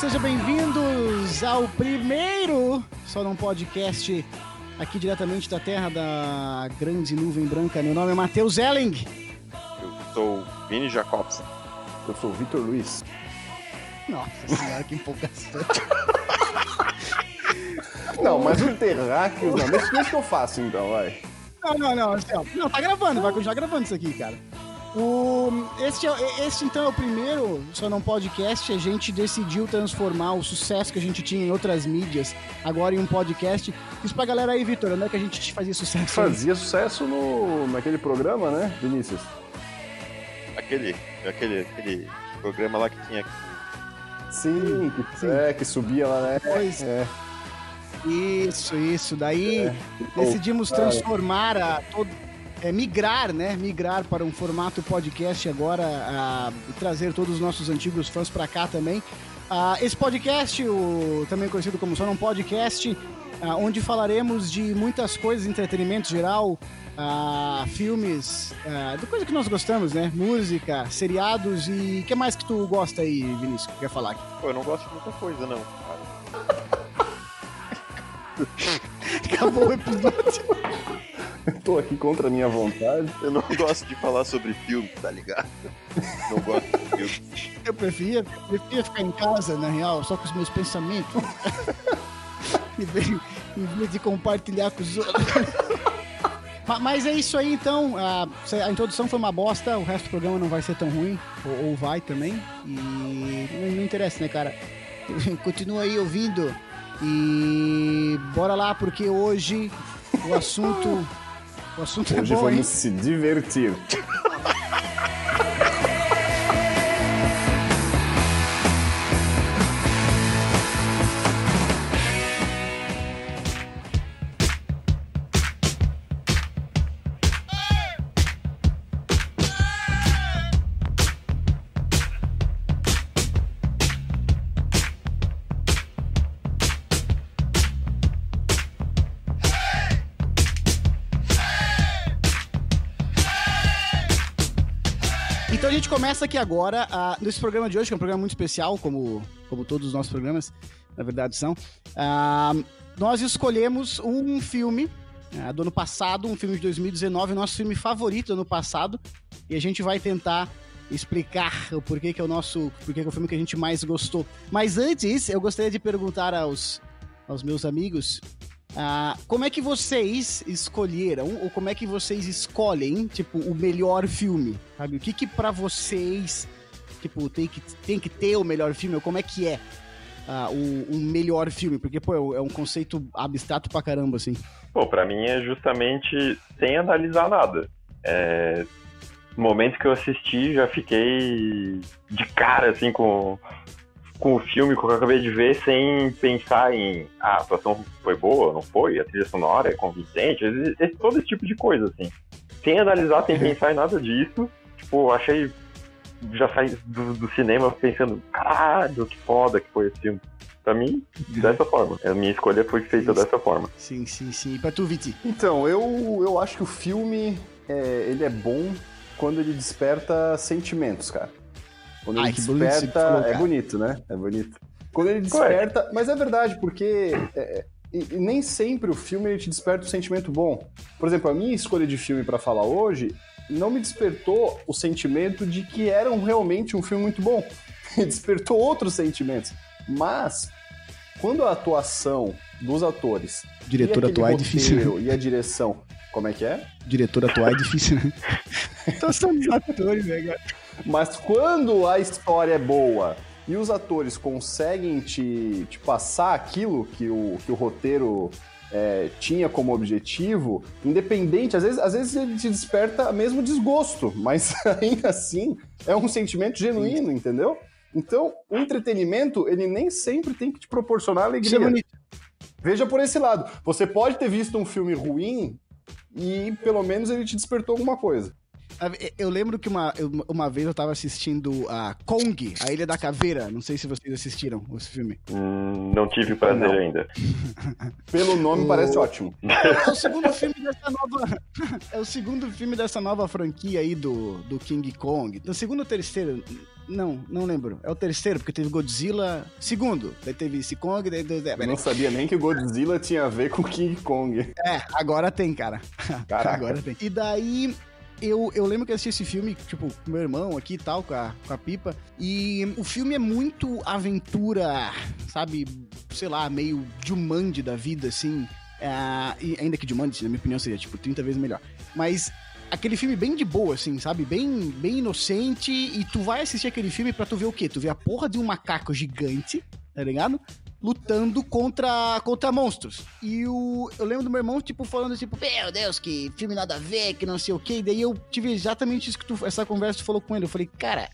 Sejam bem-vindos ao primeiro Só Não Podcast aqui diretamente da terra da grande nuvem branca. Meu nome é Matheus Elling. Eu sou Vini Jacobson. Eu sou o Vitor Luiz. Nossa senhora, que empolgação. Não, mas o Terráqueos, não, deixa, deixa que eu faço então, vai. Não, não, não, assim. Não, tá gravando, vai continuar gravando isso aqui, cara. O, este, é- este então é o primeiro Só Não Podcast. A gente decidiu transformar o sucesso que a gente tinha em outras mídias agora em um podcast. Isso pra galera aí, Vitor, onde é que a gente fazia sucesso? Fazia sucesso no, naquele programa, né, Vinícius? Aquele, aquele, aquele programa lá que tinha. Sim, que, Sim. é, que subia lá, né? Pois. É. Isso, isso. Daí É. decidimos transformar a todo. É, migrar, né? Migrar para um formato podcast agora a, e trazer todos os nossos antigos fãs para cá também. Ah, esse podcast, o, também conhecido como Só Não Podcast, ah, onde falaremos de muitas coisas, entretenimento geral, ah, filmes, ah, de coisa que nós gostamos, né? Música, seriados e o que mais que tu gosta aí, Vinícius, que quer falar aqui? Pô, eu não gosto de muita coisa, não, cara. Acabou o episódio. Tô aqui contra a minha vontade. Eu não gosto de falar sobre filme, tá ligado? Não gosto de filme. Eu preferia, preferia ficar em casa, na real, só com os meus pensamentos. em, vez, em vez de compartilhar com os outros. Ma- Mas é isso aí, então. A, a introdução foi uma bosta, o resto do programa não vai ser tão ruim, ou, ou vai também. E não, não interessa, né, cara? Continua aí ouvindo. E bora lá, porque hoje o assunto. O assunto Hoje é bom, hein? vamos se divertir. gente começa aqui agora, ah, nesse programa de hoje, que é um programa muito especial, como, como todos os nossos programas, na verdade, são. Ah, nós escolhemos um filme ah, do ano passado, um filme de 2019, o nosso filme favorito do ano passado, e a gente vai tentar explicar o porquê que é o nosso, porquê que é o filme que a gente mais gostou. Mas antes, eu gostaria de perguntar aos, aos meus amigos ah, como é que vocês escolheram, ou como é que vocês escolhem, tipo, o melhor filme, sabe? O que que pra vocês, tipo, tem que, tem que ter o melhor filme, ou como é que é ah, o, o melhor filme? Porque, pô, é um- é um conceito abstrato pra caramba, assim. Pô, pra mim é justamente sem analisar nada. É, no momento que eu assisti, já fiquei de cara, assim, com, com o filme que eu acabei de ver, sem pensar em ah, a atuação foi boa, não foi, a trilha sonora é convincente, esse- esse- todo esse tipo de coisa, assim. Sem analisar, sem pensar em nada disso, tipo, achei. Já saí do, do cinema pensando, caralho, que foda que foi esse filme. Pra mim, dessa forma. A minha escolha foi feita Isso. dessa forma. Sim, sim, sim. E pra tu, Viti? Então, eu, eu acho que o filme é, ele é bom quando ele desperta sentimentos, cara. Quando ele você desperta. é bonito, né? É bonito. Quando ele desperta. Mas é verdade, porque é, e- e nem sempre o filme ele te desperta um sentimento bom. Por exemplo, a minha escolha de filme pra falar hoje não me despertou o sentimento de que era um- realmente um filme muito bom. despertou outros sentimentos. Mas, quando a atuação dos atores Diretor atuar é difícil, né? E a direção. Como é que é? Diretor atuar é difícil, né? Então são os atores, né, cara? Mas quando a história é boa e os atores conseguem te, te passar aquilo que o, que o roteiro é, tinha como objetivo, independente, às vezes, às vezes ele te desperta mesmo desgosto, mas ainda assim é um sentimento genuíno, entendeu? Então, o entretenimento, ele nem sempre tem que te proporcionar é alegria. bonito. Veja por esse lado. Você pode ter visto um filme ruim e pelo menos ele te despertou alguma coisa. Eu lembro que uma, uma vez eu tava assistindo a Kong, a Ilha da Caveira. Não sei se vocês assistiram esse filme. Hum, não tive prazer não. ainda. Pelo nome o... parece ótimo. É o segundo filme dessa nova. É o segundo filme dessa nova franquia aí do, do King Kong. No segundo ou terceiro? Não, não lembro. É o terceiro, porque teve Godzilla. Segundo, daí teve esse Kong. Daí, daí, não sabia nem que o Godzilla tinha a ver com King Kong. É, agora tem, cara. Caraca. Agora tem. E daí eu, eu lembro que eu assisti esse filme, tipo, com meu irmão aqui e tal, com a, com a pipa. E o filme é muito aventura, sabe? Sei lá, meio Jumanji da vida, assim. É, e ainda que Jumanji, na minha opinião, seria, tipo, 30 vezes melhor. Mas aquele filme bem de boa, assim, sabe? Bem, bem inocente. E tu vai assistir aquele filme pra tu ver o quê? Tu vê a porra de um macaco gigante, tá ligado? Lutando contra, contra monstros. E o, eu lembro do meu irmão, tipo, falando tipo, meu Deus, que filme nada a ver, que não sei o quê. E daí eu tive exatamente isso que tu, essa conversa que tu falou com ele. Eu falei, cara,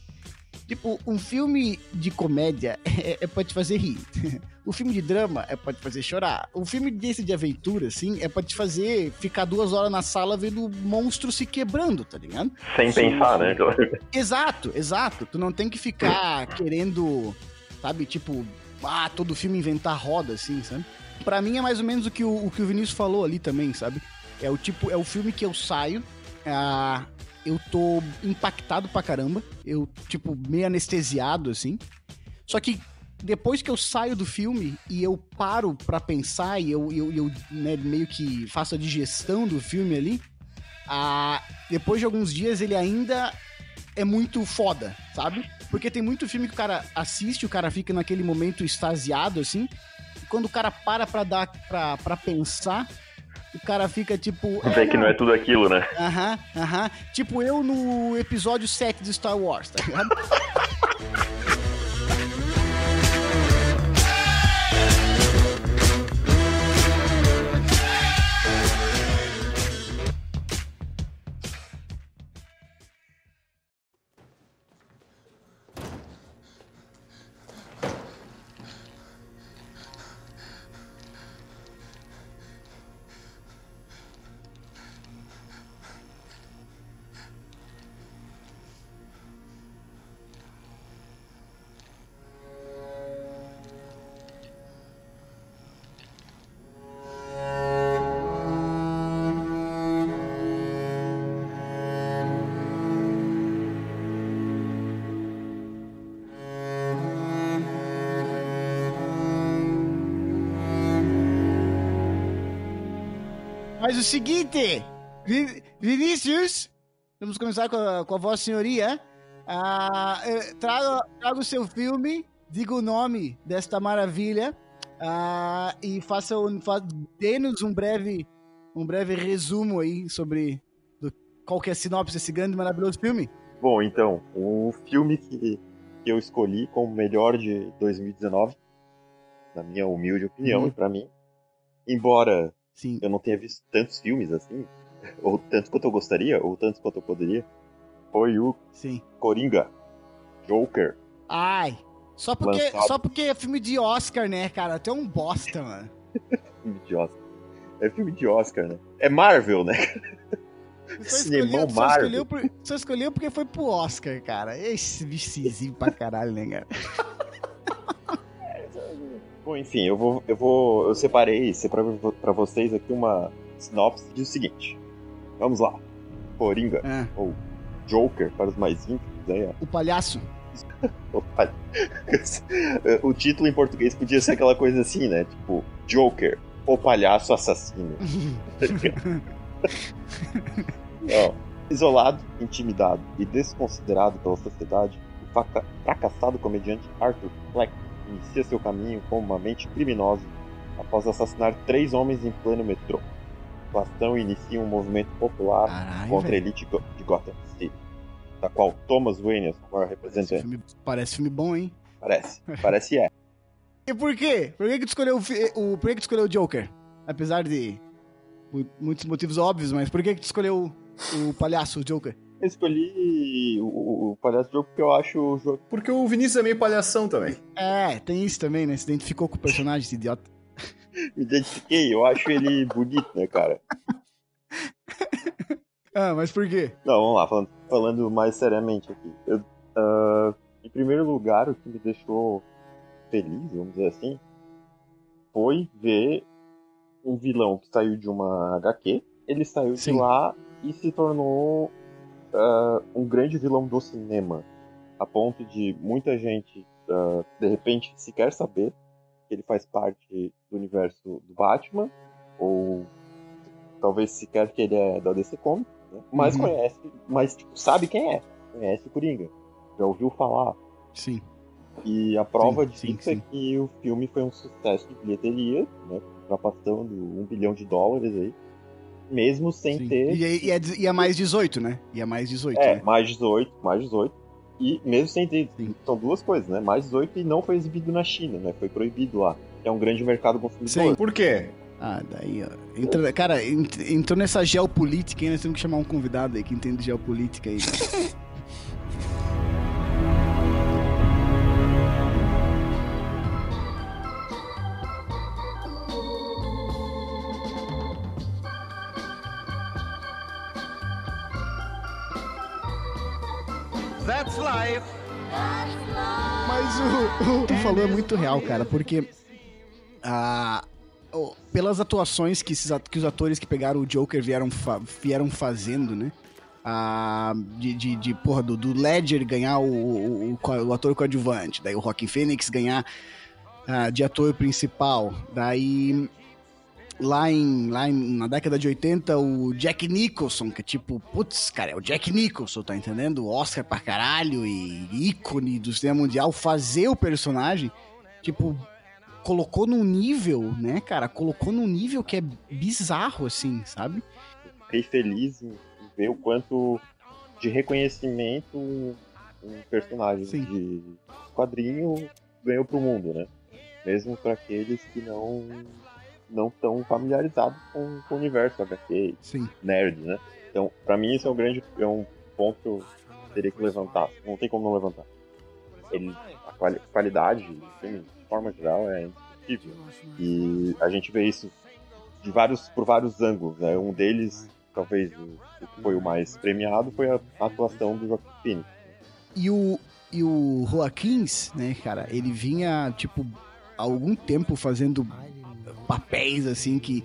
tipo, um filme de comédia é, é pra te fazer rir. o filme de drama é pra te fazer chorar. O filme desse de aventura, assim, é pra te fazer ficar duas horas na sala vendo monstro se quebrando, tá ligado? Sem Sim. pensar, né? exato, exato. Tu não tem que ficar querendo, sabe, tipo, ah, todo filme inventar roda, assim, sabe? Pra mim é mais ou menos o que o, o que o Vinícius falou ali também, sabe? É o tipo, é o filme que eu saio, é, eu tô impactado pra caramba, eu, tipo, meio anestesiado, assim. Só que depois que eu saio do filme e eu paro pra pensar e eu, eu, eu né, meio que faço a digestão do filme ali, ah, depois de alguns dias ele ainda é muito foda, sabe? Porque tem muito filme que o cara assiste, o cara fica naquele momento extasiado, assim. E quando o cara para pra dar, pra, pra pensar, o cara fica tipo. Vê é, que não é tudo aquilo, né? Aham, aham. Tipo eu no episódio 7 de Star Wars, tá ligado? Mas o seguinte, Vinícius, vamos começar com a, com a vossa senhoria. Ah, traga, traga o seu filme, diga o nome desta maravilha ah, e faça um, fa, dê-nos um breve, um breve resumo aí sobre do, qual que é a sinopse desse grande e maravilhoso filme. Bom, então, o filme que, que eu escolhi como melhor de 2019, na minha humilde opinião uhum. e para mim, embora Sim. Eu não tenha visto tantos filmes assim, ou tanto quanto eu gostaria, ou tanto quanto eu poderia. Foi o Sim. Coringa, Joker. Ai, só porque, só porque é filme de Oscar, né, cara? Até um bosta, mano. filme de Oscar. É filme de Oscar, né? É Marvel, né? Só escolheu, só, escolheu por, só escolheu porque foi pro Oscar, cara. Esse bichizinho pra caralho, né, cara? Bom, enfim, eu vou, eu vou, eu separei para vocês aqui uma sinopse diz o seguinte. Vamos lá. Coringa é. ou Joker para os mais íntimos, aí, O palhaço. o, palha... o título em português podia ser aquela coisa assim, né? Tipo, Joker, o palhaço assassino. Não. Isolado, intimidado e desconsiderado pela sociedade, o fracassado comediante Arthur Fleck inicia seu caminho como uma mente criminosa após assassinar três homens em pleno metrô. O ação inicia um movimento popular Caralho, contra véio. a elite de Gotham City, da qual Thomas Wayne é o maior representante. Filme, parece filme bom, hein? Parece, parece é. E por quê? Por que, que tu escolheu o, o, por que, que escolheu o Joker? Apesar de muitos motivos óbvios, mas por que, que tu escolheu o, o palhaço, o Joker? Eu escolhi o, o Palhaço Jogo porque eu acho o jogo. Porque o Vinícius é meio palhação também. É, tem isso também, né? Se identificou com o personagem, esse idiota. Me identifiquei, eu acho ele bonito, né, cara? Ah, mas por quê? Não, vamos lá, falando, falando mais seriamente aqui. Eu, uh, em primeiro lugar, o que me deixou feliz, vamos dizer assim, foi ver um vilão que saiu de uma HQ. Ele saiu Sim. de lá e se tornou uh, um grande vilão do cinema. A ponto de muita gente, uh, de repente, sequer saber que ele faz parte do universo do Batman, ou talvez sequer que ele é da DC Comics, né? mas uhum. conhece, mas tipo, sabe quem é, conhece o Coringa, já ouviu falar. Sim. E a prova sim, disso sim, é sim. que o filme foi um sucesso de bilheteria, né? Ultrapassando um bilhão de dólares aí. Mesmo sem ter. E, e, é, e é mais 18, né? E é mais 18. É, né? mais 18, mais 18. E mesmo sem ter. São duas coisas, né? Mais 18 e não foi exibido na China, né? Foi proibido lá. É um grande mercado consumidor. Sim. Por quê? Ah, daí, ó. Entra, cara, entrou nessa geopolítica, hein? Nós temos que chamar um convidado aí que entende geopolítica aí. o, o tu falou é muito real, cara, porque a, oh, pelas atuações que, esses, que os atores que pegaram o Joker vieram, fa vieram fazendo, né? Ah, de, de, de, porra, do, do Ledger ganhar o, o, o, o ator coadjuvante, daí o Rockin' Phoenix ganhar ah, de ator principal, daí lá, em, lá em, na década de 80 o Jack Nicholson, que é tipo, putz, cara, é o Jack Nicholson, tá entendendo? Oscar pra caralho e ícone do cinema mundial, fazer o personagem, tipo, colocou num nível, né, cara? Colocou num nível que é bizarro, assim, sabe? Fiquei feliz em ver o quanto de reconhecimento um personagem Sim. de quadrinho ganhou pro mundo, né? Mesmo para aqueles que não não tão familiarizados com, com o universo HQ, Sim. nerd, né? Então, para mim isso é um grande é um ponto que eu teria que levantar. Não tem como não levantar. Ele, a quali, qualidade, enfim, forma geral, é indiscutível. E a gente vê isso de vários, por vários ângulos. Né? Um deles, talvez o, o que foi o mais premiado, foi a atuação do Joaquim Phoenix. E o, e o Joaquins, né, cara, ele vinha, tipo, há algum tempo fazendo papéis, assim, que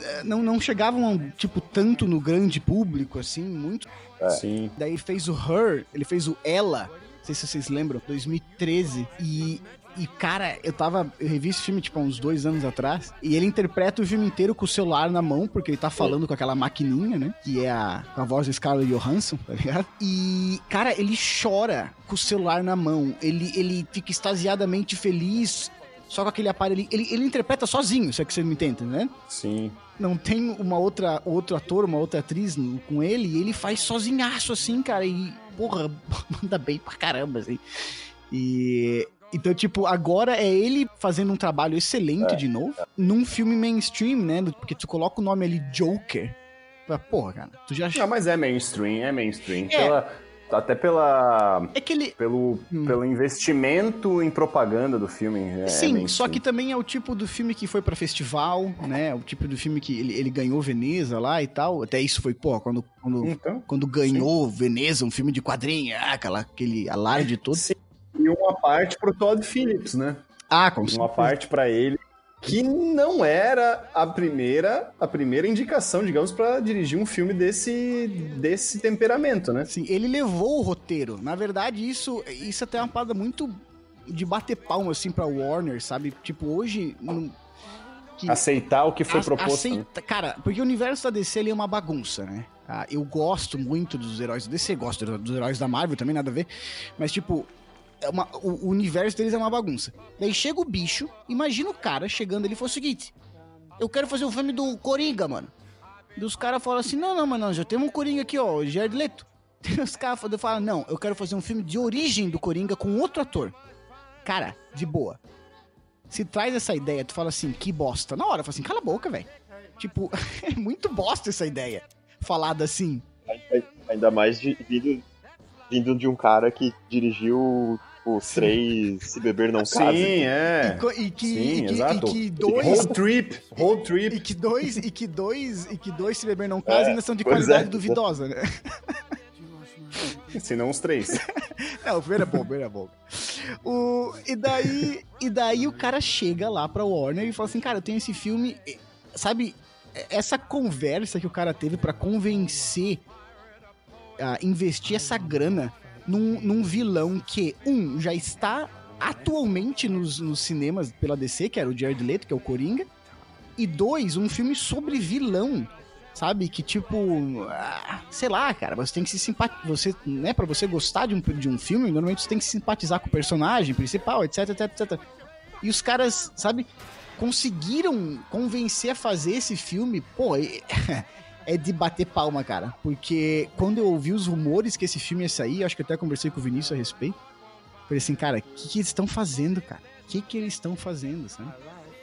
eh, não, não chegavam, tipo, tanto no grande público, assim, muito. É. Sim. Daí fez o Her, ele fez o Ela, não sei se vocês lembram, 2013, e e, cara, eu tava. Eu revi esse filme, tipo, há uns dois anos atrás. E ele interpreta o filme inteiro com o celular na mão, porque ele tá falando com aquela maquininha, né? Que é a, a voz do Scarlett Johansson, tá ligado? E, cara, ele chora com o celular na mão. Ele, ele fica extasiadamente feliz. Só com aquele aparelho. Ele, ele, interpreta sozinho, se é que você me entende, né? Sim não tem uma outra outro ator, uma outra atriz com ele, e ele faz sozinhaço assim, cara, e porra, manda bem pra caramba assim. E então, tipo, agora é ele fazendo um trabalho excelente é, de novo, num filme mainstream, né? Porque tu coloca o nome ali Joker. Porra, cara, tu já Não, mas é mainstream, é mainstream. É. Pela, até pela. É que ele. Pelo, hum. pelo investimento em propaganda do filme. É Sim, só que também é o tipo do filme que foi para festival, né? O tipo do filme que ele, ele ganhou Veneza lá e tal. Até isso foi, pô, quando, quando, então, quando ganhou sim. Veneza, um filme de quadrinho, ah, aquela, aquele alarde todo. Sim. E uma parte pro Todd Phillips, né? Ah, com Uma parte para ele que não era a primeira a primeira indicação, digamos, para dirigir um filme desse desse temperamento, né? Sim, ele levou o roteiro. Na verdade, isso isso até é uma parada muito de bater palma assim para Warner, sabe? Tipo, hoje que aceitar o que foi proposto. Aceita, né? Cara, porque o universo da DC é uma bagunça, né? Ah, eu gosto muito dos heróis da DC, gosto dos heróis da Marvel também, nada a ver. Mas, tipo, é uma, o, o, universo deles é uma bagunça. Daí chega o bicho, imagina o cara chegando ali e o seguinte: Eu quero fazer um filme do Coringa, mano. E os caras falam assim: Não, não, mano, já temos um Coringa aqui, ó, o Jared Leto. E os caras falam: Não, eu quero fazer um filme de origem do Coringa com outro ator. Cara, de boa. Se traz essa ideia, tu fala assim: Que bosta. Na hora, fala assim: Cala a boca, velho. Tipo, é muito bosta essa ideia. Falada assim. Ainda mais de, vindo vindo de um cara que dirigiu os três se beber não casem. Sim, é. E, e que, Sim, e que, exato. e que dois. Road trip, road E trip. que dois, e que dois, e que dois se beber não casem É, ainda são de pois qualidade é. duvidosa, né? Se não os três. Não, o primeiro é bom, o primeiro é bom. O, e, daí, e daí o cara chega lá pra Warner e fala assim, cara, eu tenho esse filme. e- Sabe, essa conversa que o cara teve pra convencer a investir essa grana num, num vilão que, um, já está atualmente nos, nos cinemas pela DC, que era o Jared Leto, que é o Coringa, e dois, um filme sobre vilão, sabe? Que tipo, ah, sei lá, cara, você tem que se simpatizar, você, né, para você gostar de um, de um filme, normalmente você tem que se simpatizar com o personagem principal, etc, etc, etc. E os caras, sabe, conseguiram convencer a fazer esse filme, pô, é, de bater palma, cara. Porque quando eu ouvi os rumores que esse filme ia sair, acho que eu até conversei com o Vinícius a respeito. Falei assim, cara, o que, que eles estão fazendo, cara? O que, que eles estão fazendo, sabe?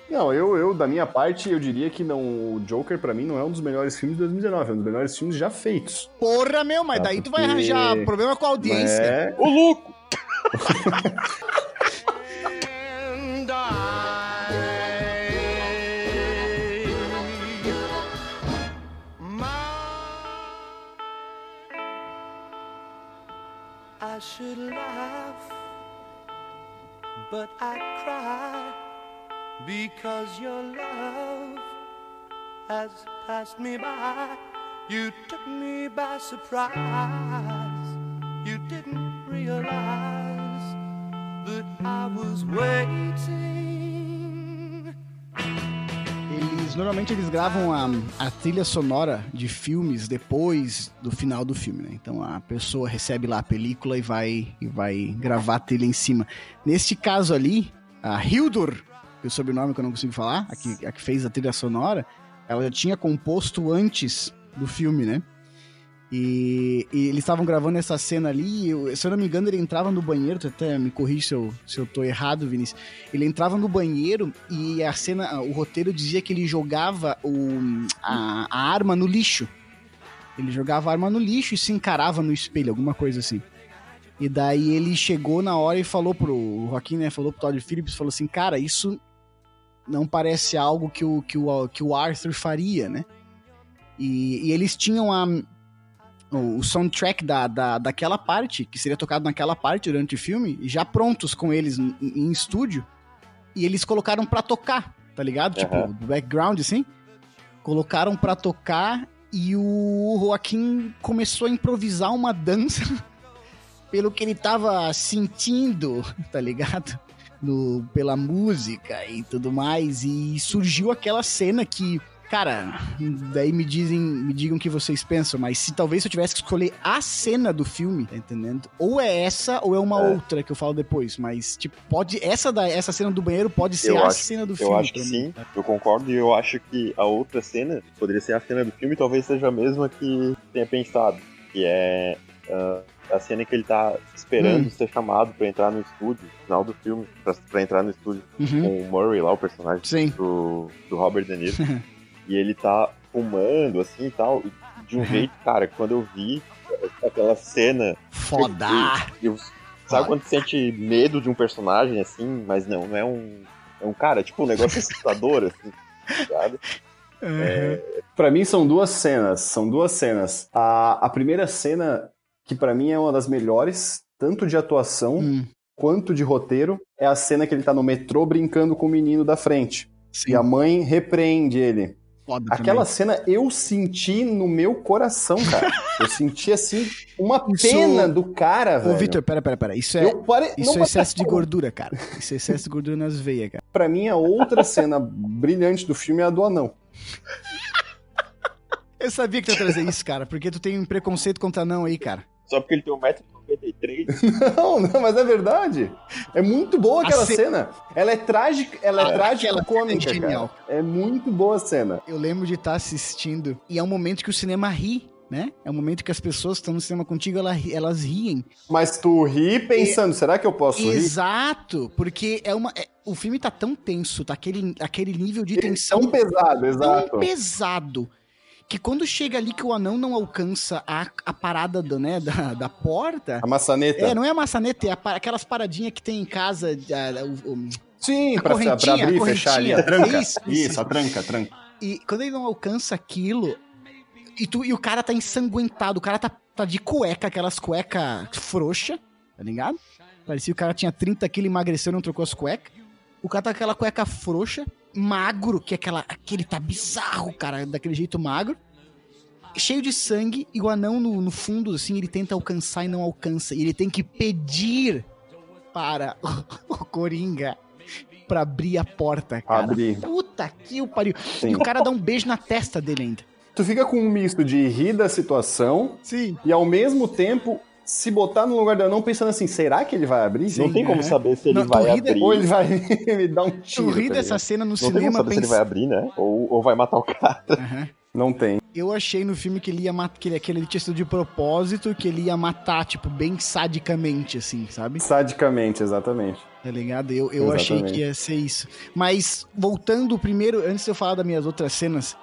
Não, eu, eu, da minha parte, eu diria que não, o Joker, pra mim, não é um dos melhores filmes de 2019, é um dos melhores filmes já feitos. Porra, meu, mas Ah, daí tu vai porque- arranjar problema com a audiência. É, Ô, louco! should laugh, but I cry because your love has passed me by. You took me by surprise. You didn't realize that I was waiting. Normalmente eles gravam a, a trilha sonora de filmes depois do final do filme, né? Então a pessoa recebe lá a película e vai e vai gravar a trilha em cima. Neste caso ali, a Hildur, que é o sobrenome que eu não consigo falar, a que, a que fez a trilha sonora, ela já tinha composto antes do filme, né? E, e eles estavam gravando essa cena ali, eu- se eu não me engano, ele entrava no banheiro, tu até me corrige se eu, se eu tô errado, Vinícius. Ele entrava no banheiro e a cena, o roteiro dizia que ele jogava o, a, a arma no lixo. Ele jogava a arma no lixo e se encarava no espelho, alguma coisa assim. E daí ele chegou na hora e falou pro Joaquim, né? Falou pro Todd Phillips, falou assim, cara, isso não parece algo que o, que o, que o Arthur faria, né? E, e eles tinham a, o, soundtrack da, da, daquela parte, que seria tocado naquela parte durante o filme, já prontos com eles em, em estúdio, e eles colocaram pra tocar, tá ligado? Tipo, Aham. do background, assim. Colocaram pra tocar e o Joaquim começou a improvisar uma dança pelo que ele tava sentindo, tá ligado? No, pela música e tudo mais. E surgiu aquela cena que, cara, daí me dizem, me digam o que vocês pensam, mas se talvez eu tivesse que escolher a cena do filme, tá entendendo? Ou é essa ou é uma É. outra que eu falo depois, mas tipo, pode essa da essa cena do banheiro pode ser Eu a acho- cena do filme. Eu acho que mim. sim, eu concordo, e eu acho que a outra cena poderia ser a cena do filme, talvez seja a mesma que tenha pensado, que é ah, a cena que ele tá esperando Hum. ser chamado pra entrar no estúdio, no final do filme, pra, pra entrar no estúdio Uhum. com o Murray lá, o personagem Sim. do, do Robert De Niro, e ele tá fumando, assim, e tal, e de um Uhum. jeito, cara, quando eu vi aquela cena, Foda! eu, sabe quando tu sente medo de um personagem, assim, mas não, não é um, é um cara, tipo um negócio assustador, assim, sabe? Pra mim são duas cenas, são duas cenas. A, a primeira cena, que pra mim é uma das melhores, tanto de atuação Hum, quanto de roteiro, é a cena que ele tá no metrô brincando com o menino da frente. sim, E a mãe repreende ele. Foda Aquela também. cena eu senti no meu coração, cara. Eu senti assim uma Isso- pena do cara, velho. Ô, Vitor, pera, pera, pera. Isso é, pare... isso é excesso de gordura, cara. Isso é excesso de gordura nas veias, cara. Pra mim, a outra cena brilhante do filme é a do anão. Eu sabia que tu ia trazer isso, cara, porque tu tem um preconceito contra não aí, cara. Só porque ele tem 1,93m. Não, não, mas é verdade. É muito boa A aquela ce- cena. Ela é trágica, ela é Ah, trágica aquela cômica, cena é genial. cara. É muito boa a cena. Eu lembro de estar assistindo e é um momento que o cinema ri, né? É um momento que as pessoas que estão no cinema contigo, ela- elas riem. Mas tu ri pensando, será que eu posso rir? Exato, porque é uma. é- o filme tá tão tenso, tá aquele, aquele nível de Eles tensão são pesado, tão exato. pesado. Que quando chega ali que o anão não alcança a, a parada do, né, da, da porta. A maçaneta. É, não é a maçaneta, é a aquelas paradinhas que tem em casa. a- o- o- Sim, A pra, pra abrir e fechar ali. A tranca. Isso, Isso, isso. a tranca, a tranca. e quando ele não alcança aquilo. E, tu, e o cara tá ensanguentado, o cara tá, tá de cueca, aquelas cueca frouxa, tá ligado? Parecia que o cara tinha 30 quilos, emagreceu e não trocou as cuecas. O cara tá com aquela cueca frouxa, magro, que é aquela, aquele tá bizarro, cara, daquele jeito magro. Cheio de sangue, e o anão no, no fundo, assim, ele tenta alcançar e não alcança. E ele tem que pedir para o, o Coringa pra abrir a porta, cara. Abrir. Puta que o pariu. Sim. E o cara dá um beijo na testa dele ainda. Tu fica com um misto de rir da situação Sim. e ao mesmo tempo se botar no lugar do anão pensando assim, será que ele vai abrir? Sim. não tem como é. saber se ele Não, vai abrir. Ou ele vai me dar um Eu tiro. ri tá dessa cena no Não tem como cinema saber se ele vai abrir, né? Ou, ou vai matar o cara. Aham. Não tem. Eu achei no filme que ele ia matar, que ele, que ele tinha sido de propósito, que ele ia matar, tipo, bem sadicamente, assim, sabe? Sadicamente, exatamente. Tá ligado? Eu, eu achei que ia ser isso. Mas, voltando primeiro, antes de eu falar das minhas outras cenas,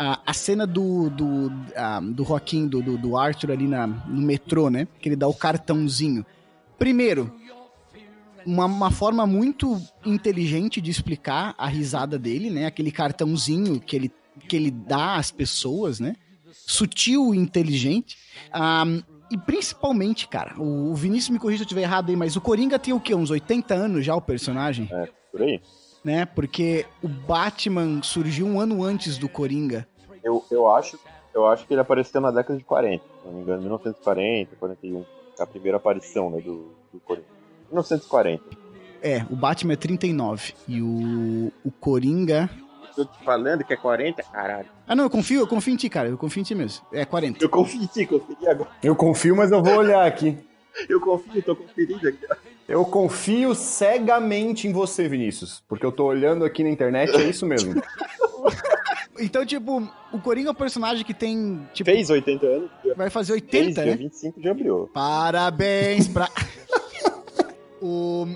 a, a cena do, do, ah, do Joaquim, do, do, do Arthur ali na, no metrô, né? Que ele dá o cartãozinho. Primeiro, uma, uma forma muito inteligente de explicar a risada dele, né? Aquele cartãozinho que ele, que ele dá às pessoas, né? Sutil e inteligente. Ah, e principalmente, cara, o Vinícius me corrija se eu estiver errado aí, mas o Coringa tem o quê? Uns 80 anos já, o personagem? Por aí. Né? Porque o Batman surgiu um ano antes do Coringa. Eu, eu, acho, eu acho que ele apareceu na década de 40. Se não me engano, 1940, 41. É a primeira aparição né, do, do Coringa. 1940. É, o Batman é 39. E o, o Coringa. Tô te falando que é 40, caralho. Ah, não, eu confio, eu confio em ti, cara. Eu confio em ti mesmo. É 40. Eu confio em ti, conferi agora. Eu confio, mas eu vou olhar aqui. Eu confio, tô conferindo aqui. Eu confio cegamente em você, Vinícius. Porque eu tô olhando aqui na internet, é isso mesmo. Então, tipo, o Coringa é um personagem que tem. Tipo, Fez 80 anos, dia, vai fazer fez 80, dia né? 25 de abril. Parabéns pra. o,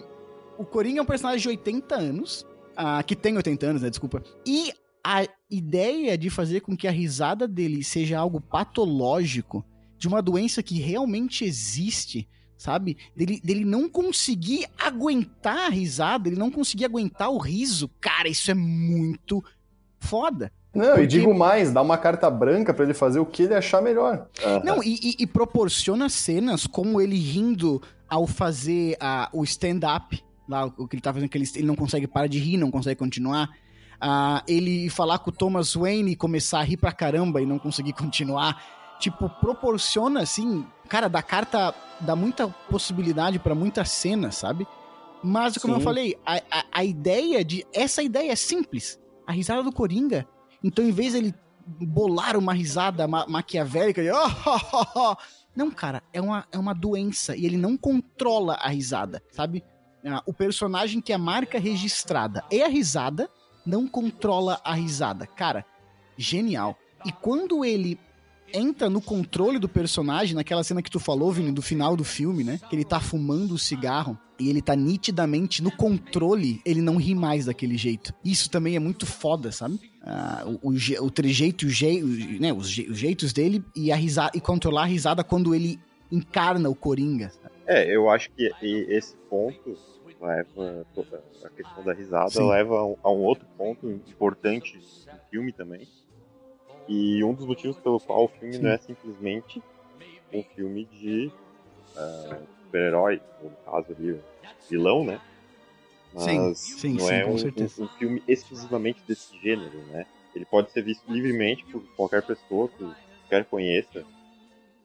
o Coringa é um personagem de 80 anos. ah, que tem 80 anos, né? Desculpa. E a ideia de fazer com que a risada dele seja algo patológico, de uma doença que realmente existe, sabe? Dele, dele não conseguir aguentar a risada, ele não conseguir aguentar o riso. Cara, isso é muito foda. Não, e Porque- digo mais, dá uma carta branca pra ele fazer o que ele achar melhor. Não, e, e- e proporciona cenas como ele rindo ao fazer ah, o stand-up, lá o que ele tá fazendo, que ele, ele não consegue parar de rir, não consegue continuar. Ah, ele falar com o Thomas Wayne e começar a rir pra caramba e não conseguir continuar. Tipo, proporciona, assim, cara, da carta dá muita possibilidade pra muita cena, sabe? Mas, como eu Sim. falei, a, a, a ideia de. Essa ideia é simples. A risada do Coringa. Então, em vez dele bolar uma risada ma maquiavélica de. "Oh, oh, oh, oh", Não, cara, é uma, é uma doença e ele não controla a risada, sabe? Ah, o personagem que é a marca registrada é a risada, não controla a risada. Cara, genial. E quando ele entra no controle do personagem, naquela cena que tu falou, Vini, do final do filme, né? Que ele tá fumando o cigarro e ele tá nitidamente no controle, ele não ri mais daquele jeito. Isso também é muito foda, sabe? Ah, o, o, o trejeito, o je, o- né, os, je- os jeitos dele e, a risada, e controlar a risada quando ele encarna o Coringa. É, eu acho que esse ponto leva a questão da risada Sim. leva a um, a um outro ponto importante do filme também. E um dos motivos pelo qual o filme Sim. não é simplesmente um filme de ah, super-herói, no caso ali, vilão, né? Sim, Mas sim, não sim, é um, um- um filme exclusivamente desse gênero, né? Ele pode ser visto livremente por qualquer pessoa que quer conheça,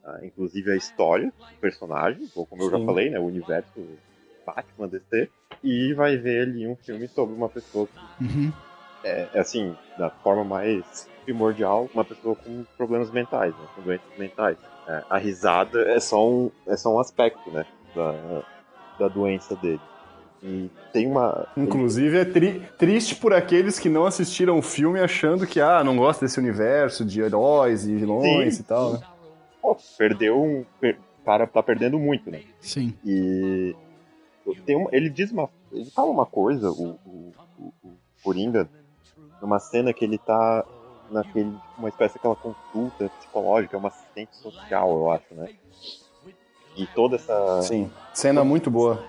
ah, inclusive a história do personagem, ou como eu já Sim. falei, né? O universo Batman DC, e vai ver ali um filme sobre uma pessoa que Uhum. é, é, assim, da forma mais primordial, uma pessoa com problemas mentais, né, com doenças mentais. É, a risada é só um, é só um aspecto, né, da, da doença dele. E tem uma. Inclusive, é tri- triste por aqueles que não assistiram o filme achando que, ah, não gosta desse universo de heróis e vilões Sim. e tal, né? Pô, perdeu um. per- O cara tá perdendo muito, né? Sim. E tem uma, ele diz uma. Ele fala uma coisa, o, o, o, o Coringa, numa cena que ele tá naquele, uma espécie daquela consulta psicológica, uma assistente social, eu acho, né? E toda essa. Sim, cena muito boa.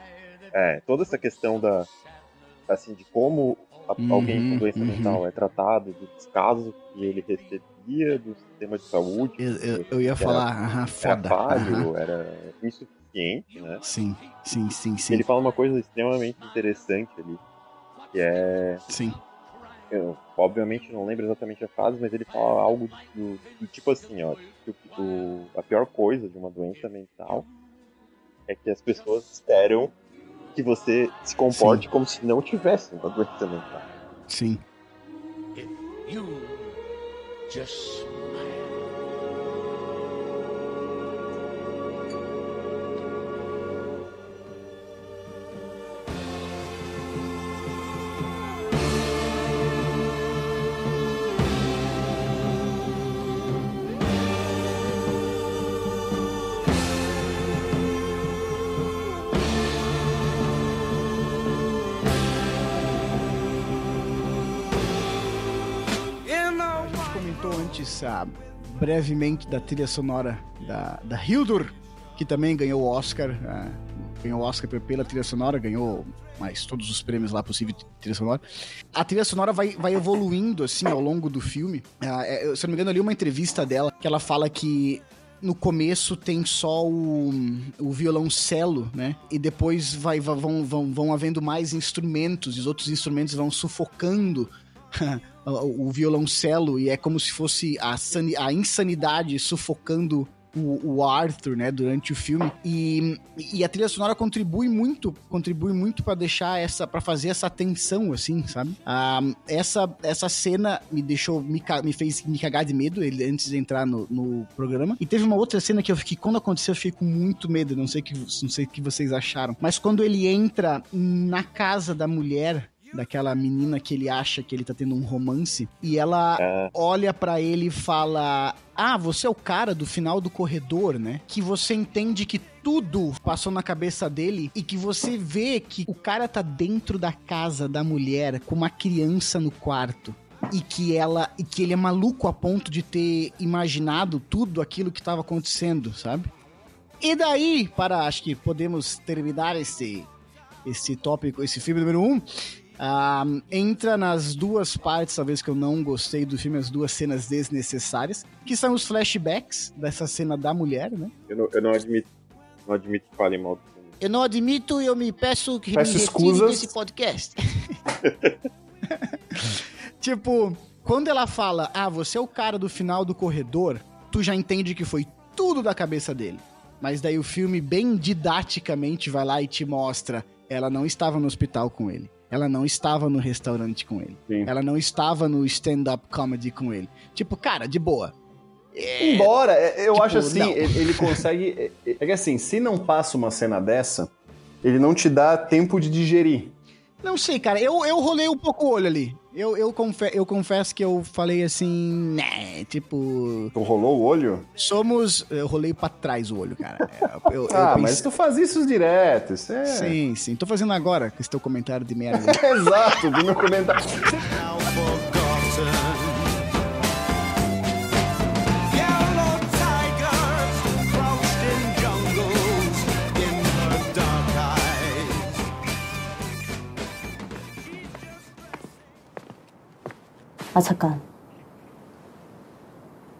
É, toda essa questão da. Assim, de como a, Uhum, alguém com doença uhum. mental é tratado, do descaso que ele recebia do sistema de saúde. Eu, eu, eu ia era- falar, aham, Era foda. falho, aham. era insuficiente, né? Sim, sim, sim, sim. Ele fala uma coisa extremamente interessante ali, que é Sim. eu, obviamente não lembro exatamente a frase, mas ele fala algo do, do tipo assim, ó, que o- o- a pior coisa de uma doença mental é que as pessoas esperam que você se comporte como se não tivesse uma doença mental. Sim. You just smile. Brevemente da trilha sonora da, da Hildur, que também ganhou o Oscar. ah, ganhou o Oscar pe- pela trilha sonora, ganhou mais todos os prêmios lá possíveis de trilha sonora. A trilha sonora vai, vai evoluindo, assim, ao longo do filme. É, eu, se eu não me engano, eu li uma entrevista dela que ela fala que no começo tem só o, o violoncelo, né? E depois vai, va- vão, vão, vão havendo mais instrumentos, e os outros instrumentos vão sufocando o, violoncelo, e é como se fosse a, a insanidade sufocando o, o Arthur, né, durante o filme. E, e a trilha sonora contribui muito, contribui muito para deixar essa, para fazer essa tensão, assim, sabe? Ah, essa, essa cena me deixou, me, me fez me cagar de medo ele, antes de entrar no, no programa. E teve uma outra cena que eu fiquei, quando aconteceu, eu fiquei com muito medo, não sei que, não sei o que vocês acharam. Mas quando ele entra na casa da mulher, daquela menina que ele acha que ele tá tendo um romance, e ela É, olha pra ele e fala: Ah, você é o cara do final do corredor, né? Que você entende que tudo passou na cabeça dele e que você vê que o cara tá dentro da casa da mulher com uma criança no quarto. E que ela. E que ele é maluco a ponto de ter imaginado tudo aquilo que tava acontecendo, sabe? E daí, para acho que podemos terminar esse, esse tópico, esse filme número um, ah, entra nas duas partes, talvez que eu não gostei do filme, as duas cenas desnecessárias, que são os flashbacks dessa cena da mulher, né? eu, não, eu não admito, não admito que falem mal do filme. Eu não admito e eu me peço que Peço me escusas. desse podcast. tipo, quando ela fala, ah, você é o cara do final do corredor, tu já entende que foi tudo da cabeça dele. Mas daí o filme, bem didaticamente, vai lá e te mostra, ela não estava no hospital com ele. Ela não estava no restaurante com ele. Sim. Ela não estava no stand-up comedy com ele. Tipo, cara, de boa. Embora, é, eu tipo, acho assim, não. ele, ele consegue. É, é que assim, se não passa uma cena dessa, ele não te dá tempo de digerir. Não sei, cara. Eu, eu rolei um pouco o olho ali. Eu, eu, confe eu confesso que eu falei assim, né, tipo, Tu rolou o olho? somos. Eu rolei pra trás o olho, cara. Eu, eu ah, pensei- mas tu faz isso direto. Isso é... Sim, sim. Tô fazendo agora com esse teu comentário de merda. Exato, vi meu comentário. 아사간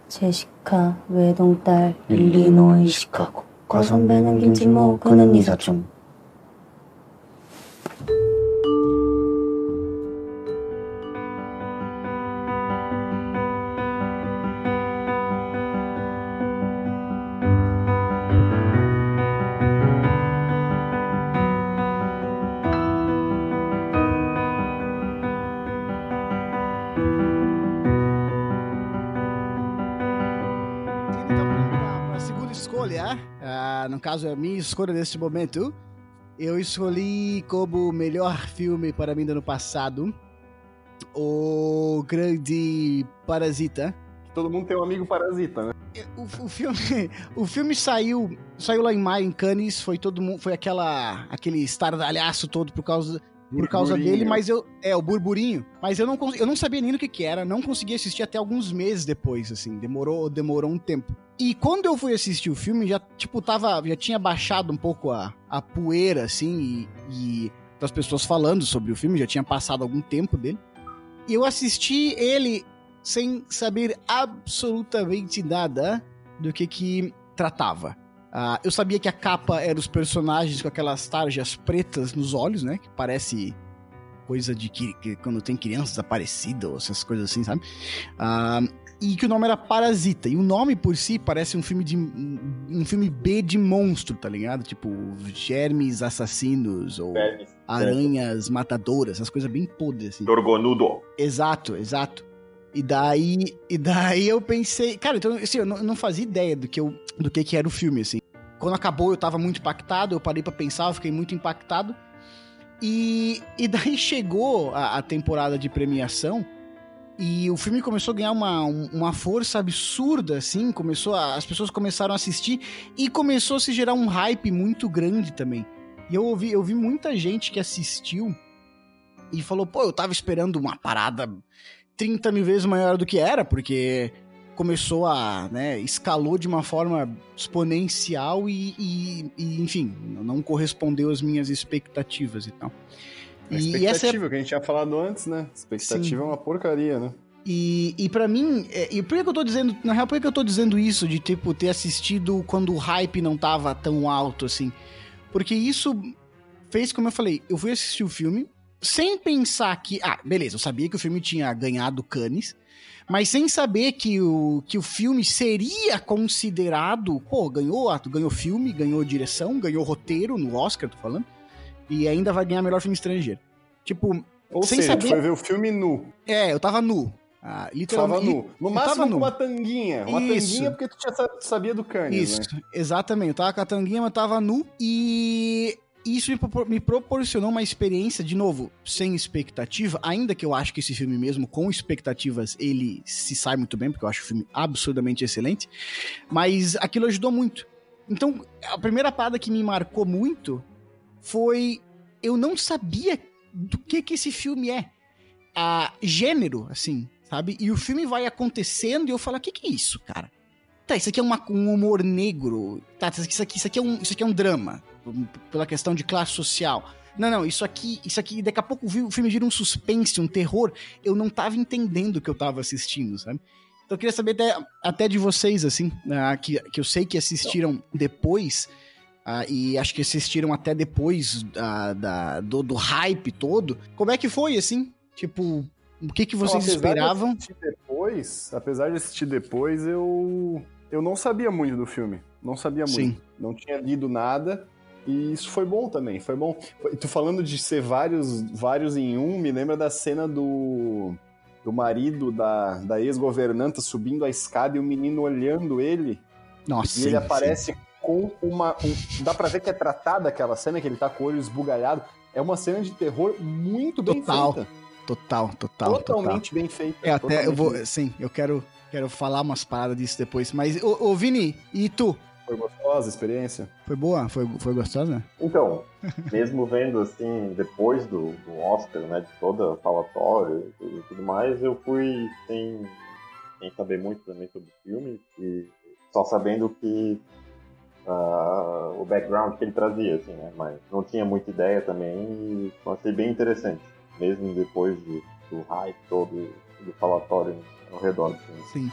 제시카 외동딸 일리노이 시카고. 과선배는 김치모 그는 이사촌 caso, a minha escolha neste momento, eu escolhi como melhor filme para mim do ano passado o grande Parasita. Todo mundo tem um amigo parasita, né? O, o filme, o filme saiu, saiu lá em maio em Cannes, foi todo mundo, foi aquela aquele estardalhaço todo por causa por causa dele, mas eu. É, o burburinho. Mas eu não, eu não sabia nem o que, que era, não consegui assistir até alguns meses depois, assim. Demorou, demorou um tempo. E quando eu fui assistir o filme, já, tipo, tava. Já tinha baixado um pouco a, a poeira, assim, e, e das pessoas falando sobre o filme, já tinha passado algum tempo dele. E eu assisti ele sem saber absolutamente nada do que que tratava. Ah, eu sabia que a capa era os personagens com aquelas tarjas pretas nos olhos, né? Que parece coisa de que, que quando tem crianças desaparecidas, ou essas coisas assim, sabe? Ah, e que o nome era Parasita. E o nome por si parece um filme de um filme B de monstro, tá ligado? Tipo, germes assassinos ou Vermes. aranhas matadoras, essas coisas bem podres assim. Dorgonudo. Exato, exato. E daí, e daí eu pensei, cara, então assim, eu não, eu não fazia ideia do que eu, do que que era o filme assim. Quando acabou eu tava muito impactado, eu parei pra pensar, eu fiquei muito impactado. E, e daí chegou a, a temporada de premiação e o filme começou a ganhar uma, um- uma força absurda, assim, começou a- as pessoas começaram a assistir e começou a se gerar um hype muito grande também. E eu ouvi, eu vi muita gente que assistiu e falou, pô, eu tava esperando uma parada 30 mil vezes maior do que era, porque começou a, né, escalou de uma forma exponencial e, e- e, enfim, não correspondeu às minhas expectativas e tal. A E expectativa é que a gente tinha falado antes, né? Expectativa Sim. é uma porcaria, né? E, e para mim, é, e por que que eu tô dizendo, na real, por que que eu tô dizendo isso de tipo ter assistido quando o hype não tava tão alto assim? Porque isso fez, como eu falei, eu fui assistir o filme sem pensar que, ah, beleza, eu sabia que o filme tinha ganhado Cannes, mas sem saber que o, que o filme seria considerado, pô, ganhou, ganhou filme, ganhou direção, ganhou roteiro no Oscar, tô falando, e ainda vai ganhar melhor filme estrangeiro. Tipo, Ou Sem seja, saber- foi ver o filme nu. é, eu tava nu. Ah, Tava literalmente. nu. No eu máximo tava com nu. uma tanguinha. Uma Isso. tanguinha porque tu já sa- sabia do Cannes, Isso, né? exatamente. Eu tava com a tanguinha, mas eu tava nu. E isso me, propor- me proporcionou uma experiência, de novo, sem expectativa. Ainda que eu acho que esse filme mesmo, com expectativas, ele se sai muito bem, porque eu acho o filme absurdamente excelente. Mas aquilo ajudou muito. Então, a primeira parada que me marcou muito foi... Eu não sabia do que que esse filme é. A gênero, assim, sabe? E o filme vai acontecendo e eu falo, o que que é isso, cara? Tá, isso aqui é uma- um humor negro. Tá, isso aqui, isso aqui, é, um, isso aqui é um drama. Pela questão de classe social. Não, não, isso aqui, isso aqui, daqui a pouco o filme vira um suspense, um terror. Eu não tava entendendo o que eu tava assistindo, sabe? Então eu queria saber até, até de vocês, assim, ah, que, que eu sei que assistiram depois, ah, e acho que assistiram até depois ah, da, do, do hype todo. Como é que foi, assim? Tipo, o que, que vocês Então, de esperavam? assistir depois, apesar de assistir depois, eu eu não sabia muito do filme. Não sabia muito. Sim. Não tinha lido nada. E isso foi bom também, foi bom. Tu falando de ser vários, vários em um, me lembra da cena do, do marido da, da ex-governanta subindo a escada e o menino olhando ele. Nossa, e sim, ele sim. aparece com uma. um- dá pra ver que é tratada aquela cena, que ele tá com o olho esbugalhado. É uma cena de terror muito bem Total, feita. Total, total, total. Totalmente bem feita. É, até eu vou. Sim, eu quero, quero falar umas paradas disso depois. Mas, ô, ô Vini, e tu? Foi gostosa a experiência? Foi boa? Foi, foi gostosa? Então, mesmo vendo assim, depois do, do Oscar, né, de toda a falatória e tudo mais, eu fui sem, sem saber muito também sobre o filme e só sabendo que ah, o background que ele trazia, assim, né, mas não tinha muita ideia também e achei bem interessante, mesmo depois de, do hype todo, do falatório ao redor do filme. Sim.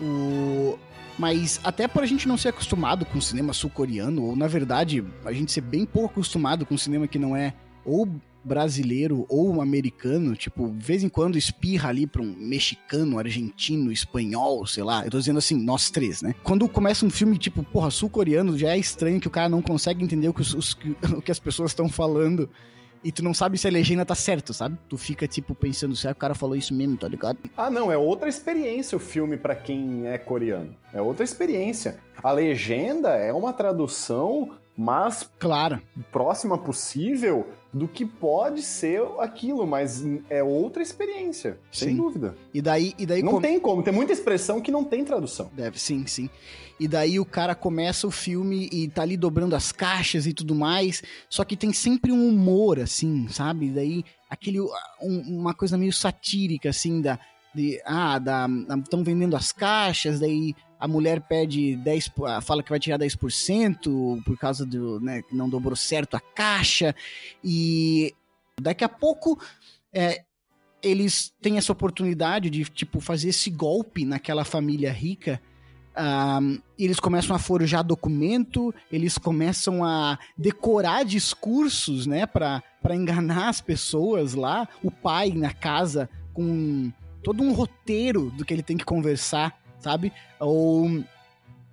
O... Mas até por a gente não ser acostumado com cinema sul-coreano, ou na verdade, a gente ser bem pouco acostumado com cinema que não é ou brasileiro ou americano, tipo, de vez em quando espirra ali pra um mexicano, argentino, espanhol, sei lá. Eu tô dizendo assim, nós três, né? Quando começa um filme tipo, porra, sul-coreano, já é estranho que o cara não consegue entender o que, os- os- o que as pessoas estão falando. E tu não sabe se a legenda tá certo, sabe? Tu fica, tipo, pensando, será que o cara falou isso mesmo, tá ligado? Ah, não, é outra experiência o filme pra quem é coreano. É outra experiência. A legenda é uma tradução, mas Claro. próxima possível do que pode ser aquilo, mas é outra experiência, sem Sim. dúvida. E daí, e daí Não tem como, tem muita expressão que não tem tradução. Deve, sim, sim. E daí o cara começa o filme e tá ali dobrando as caixas e tudo mais, só que tem sempre um humor, assim, sabe? Daí aquele, um- uma coisa meio satírica, assim, da... De, ah, da, estão vendendo as caixas, daí a mulher pede 10, po- ah, fala que vai tirar 10% por causa do, né, que não dobrou certo a caixa, e daqui a pouco é, eles têm essa oportunidade de, tipo, fazer esse golpe naquela família rica, e eles começam a forjar documento, eles começam a decorar discursos, né, para enganar as pessoas lá. O pai na casa com todo um roteiro do que ele tem que conversar, sabe? Ou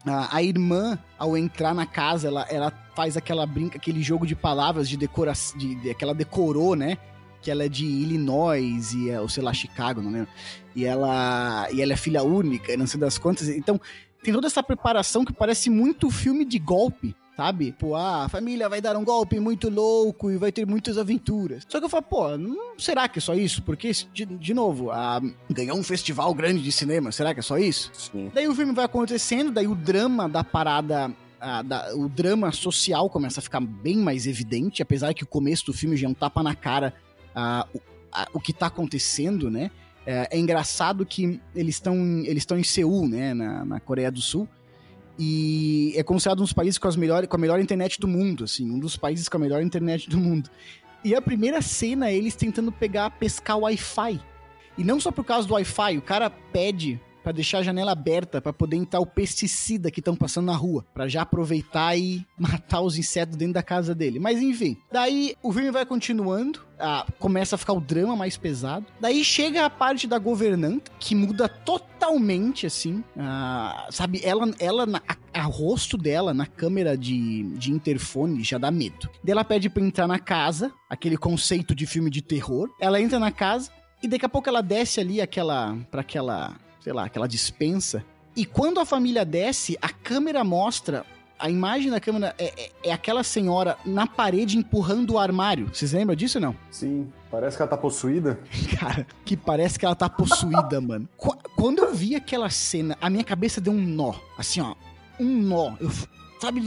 a, irmã, ao entrar na casa, ela, ela faz aquela brinca, aquele jogo de palavras de decoração, de, de- que ela decorou, né? Que ela é de Illinois e é, ou sei lá, Chicago, não lembro. E ela, e ela é filha única, não sei das quantas. Então, tem toda essa preparação que parece muito filme de golpe, sabe? Pô, ah, a família vai dar um golpe muito louco e vai ter muitas aventuras. Só que eu falo, pô, não será que é só isso? Porque, de, de novo, ah, ganhou um festival grande de cinema, será que é só isso? Sim. Daí o filme vai acontecendo, daí o drama da parada. ah, da- o drama social começa a ficar bem mais evidente, apesar que o começo do filme já é um tapa na cara o, a- o que tá acontecendo, né? É, é engraçado que eles estão eles estão em Seul, né, na, na Coreia do Sul, e é considerado um dos países com, as melhores, com a melhor internet do mundo, assim, um dos países com a melhor internet do mundo. E a primeira cena é eles tentando pegar, pescar o Wi-Fi. E não só por causa do Wi-Fi, o cara pede pra deixar a janela aberta pra poder entrar o pesticida que estão passando na rua, Pra já aproveitar e matar os insetos dentro da casa dele. Mas enfim, daí o filme vai continuando, começa a ficar o drama mais pesado. Daí chega a parte da governanta que muda totalmente assim, sabe? Ela, ela a, a rosto dela na câmera de, de interfone já dá medo. Daí ela pede pra entrar na casa, aquele conceito de filme de terror. Ela entra na casa e daqui a pouco ela desce ali aquela para aquela, sei lá, aquela dispensa. E quando a família desce, a câmera mostra a imagem da câmera é, é- é aquela senhora na parede empurrando o armário. Vocês lembram disso ou não? Sim. Parece que ela tá possuída. Cara, que parece que ela tá possuída, mano. Qu- Quando eu vi aquela cena, a minha cabeça deu um nó. Assim, ó. Um nó. Eu sabe,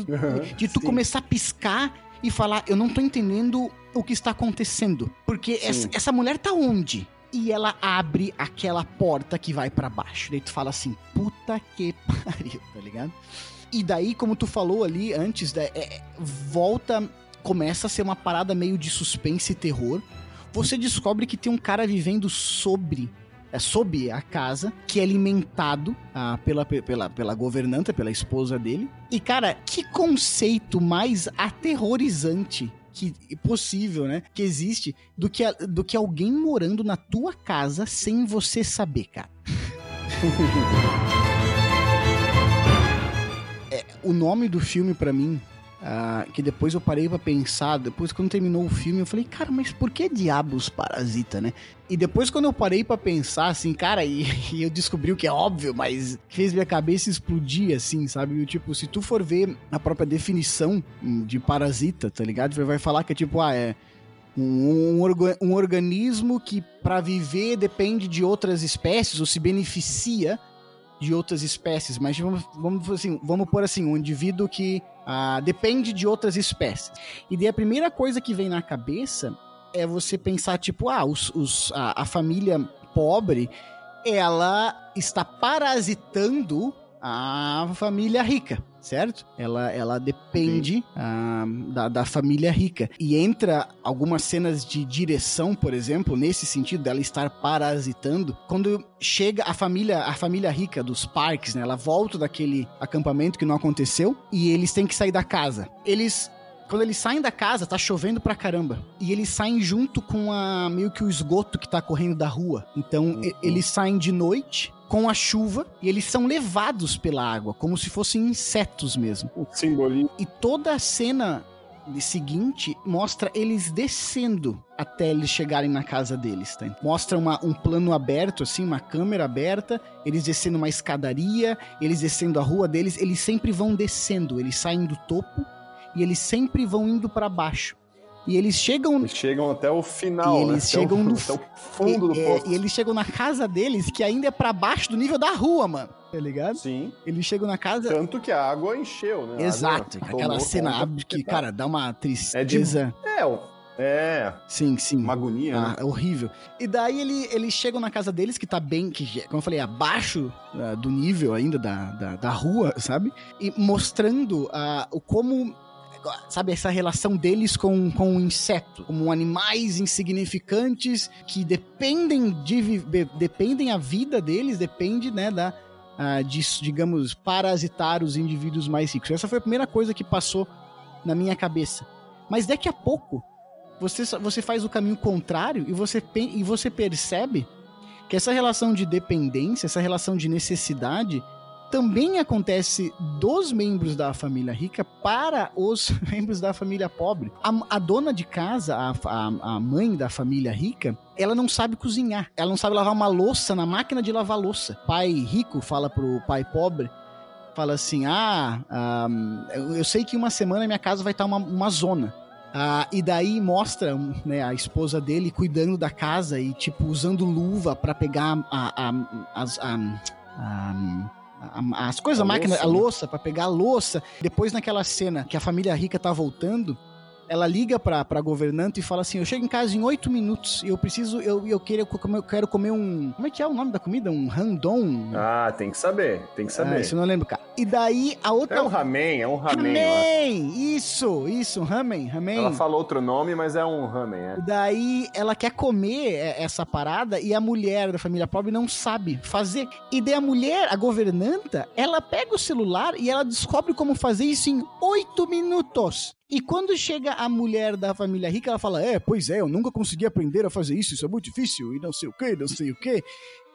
de tu Sim. começar a piscar e falar, eu não tô entendendo o que está acontecendo. Porque essa, essa mulher tá onde? E ela abre aquela porta que vai pra baixo. Daí tu fala assim, puta que pariu, tá ligado? E daí, como tu falou ali antes, né, é- volta, começa a ser uma parada meio de suspense e terror. Você descobre que tem um cara vivendo sobre é, sob a casa, que é alimentado ah, pela, pela, pela governanta, pela esposa dele. E, cara, que conceito mais aterrorizante que possível, né? Que existe do que, do que alguém morando na tua casa sem você saber, cara. O nome do filme pra mim, ah, que depois eu parei pra pensar, depois quando terminou o filme, eu falei, cara, mas por que diabos parasita, né? E depois quando eu parei pra pensar, assim, cara, e, e eu descobri o que é óbvio, mas fez minha cabeça explodir, assim, sabe? E, tipo, se tu for ver a própria definição de parasita, tá ligado? Vai falar que é tipo, ah, é um, um, um organismo que pra viver depende de outras espécies ou se beneficia de outras espécies, mas vamos, vamos, assim, vamos pôr assim, um indivíduo que ah, depende de outras espécies. E daí a primeira coisa que vem na cabeça é você pensar, tipo, ah, os, os- a, a família pobre, ela está parasitando a família rica, certo? Ela, ela depende ah, da, da família rica. E entra algumas cenas de direção, por exemplo, nesse sentido dela estar parasitando, quando chega a família, a família rica dos parques, né? Ela volta daquele acampamento que não aconteceu e eles têm que sair da casa. Eles quando eles saem da casa, tá chovendo pra caramba. E eles saem junto com a meio que o esgoto que tá correndo da rua. Então, e- eles saem de noite com a chuva e eles são levados pela água, como se fossem insetos mesmo. O simbolismo. E toda a cena de seguinte mostra eles descendo até eles chegarem na casa deles, tá? Mostra uma- um plano aberto, assim, uma câmera aberta, eles descendo uma escadaria, eles descendo a rua deles, eles sempre vão descendo, eles saem do topo e eles sempre vão indo pra baixo. E eles chegam Eles chegam até o final, E né? eles Até chegam o, no até o fundo do é, poço. e eles chegam na casa deles, que ainda é pra baixo do nível da rua, mano. Tá ligado? Sim. Eles chegam na casa. Tanto que a água encheu, né? Exato, aquela cena que, cara, dá uma É, de... tristeza. é, o- é, Sim, sim. uma agonia, Ah, né? é horrível. E daí ele, eles chegam na casa deles, que tá bem, que, como eu falei, abaixo ah, do nível ainda da, da, da rua, sabe? E mostrando ah, o como, sabe, essa relação deles com, com o inseto, como animais insignificantes que dependem de dependem a vida deles, depende, né, da ah, de, digamos, parasitar os indivíduos mais ricos. Essa foi a primeira coisa que passou na minha cabeça. Mas daqui a pouco você, você faz o caminho contrário e você, e você percebe que essa relação de dependência, essa relação de necessidade, também acontece dos membros da família rica para os membros da família pobre. A, a dona de casa, a, a, a mãe da família rica, ela não sabe cozinhar. Ela não sabe lavar uma louça na máquina de lavar louça. Pai rico fala pro pai pobre, fala assim: Ah, ah, eu sei que uma semana minha casa vai estar uma, uma zona. Ah, e daí mostra né, a esposa dele cuidando da casa e, tipo, usando luva pra pegar a, a- a- a- as coisas, a, A máquina, louça, a né? louça, pra pegar a louça. Depois, naquela cena que a família rica tá voltando, ela liga pra, pra governante e fala assim: Eu chego em casa em oito minutos e eu preciso, eu, eu, quero, eu quero comer um. Como é que é o nome da comida? Um randon? Ah, tem que saber, tem que Ah, saber. isso eu não lembro, cara. E daí a outra. É um ramen, é um ramen. Ramen! Isso, isso, ramen, ramen. Ela falou outro nome, mas é um ramen, é. Daí ela quer comer é, essa parada e a mulher da família pobre não sabe fazer. E daí a mulher, a governanta, ela pega o celular e ela descobre como fazer isso em oito minutos. E quando chega a mulher da família rica, ela fala: É, pois é, eu nunca consegui aprender a fazer isso, isso é muito difícil, e não sei o que, não sei o que.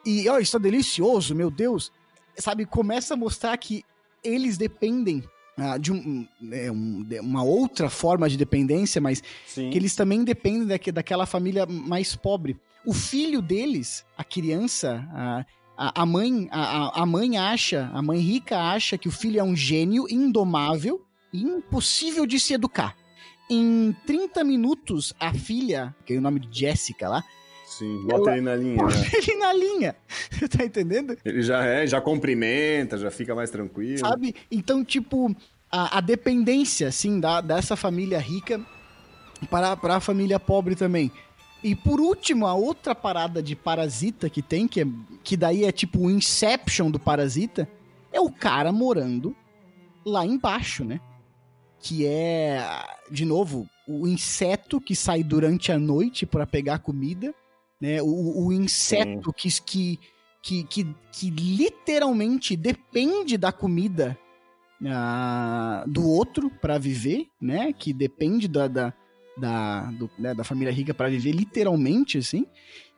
E ó, isso é delicioso, meu Deus. Sabe, começa a mostrar que eles dependem ah, de um- é, um- de uma outra forma de dependência, mas Sim. que eles também dependem daque- daquela família mais pobre. O filho deles, a criança, a, a, a mãe, a, a- mãe acha, a mãe rica acha que o filho é um gênio indomável impossível de se educar. Em 30 minutos, a filha, que é o nome de Jessica lá, Sim, bota ele na linha, né? ele na linha. tá entendendo? Ele já é, já cumprimenta, já fica mais tranquilo. Sabe? Então, tipo, a, a dependência, assim, da, dessa família rica para, para a família pobre também. E por último, a outra parada de parasita que tem, que, é, que daí é tipo o Inception do parasita, é o cara morando lá embaixo, né? Que é, de novo, o inseto que sai durante a noite para pegar comida, né? O, o inseto que, que, que, que, que literalmente depende da comida ah, do outro para viver, né? Que depende da, da, da, do- né, da família rica para viver, literalmente, assim.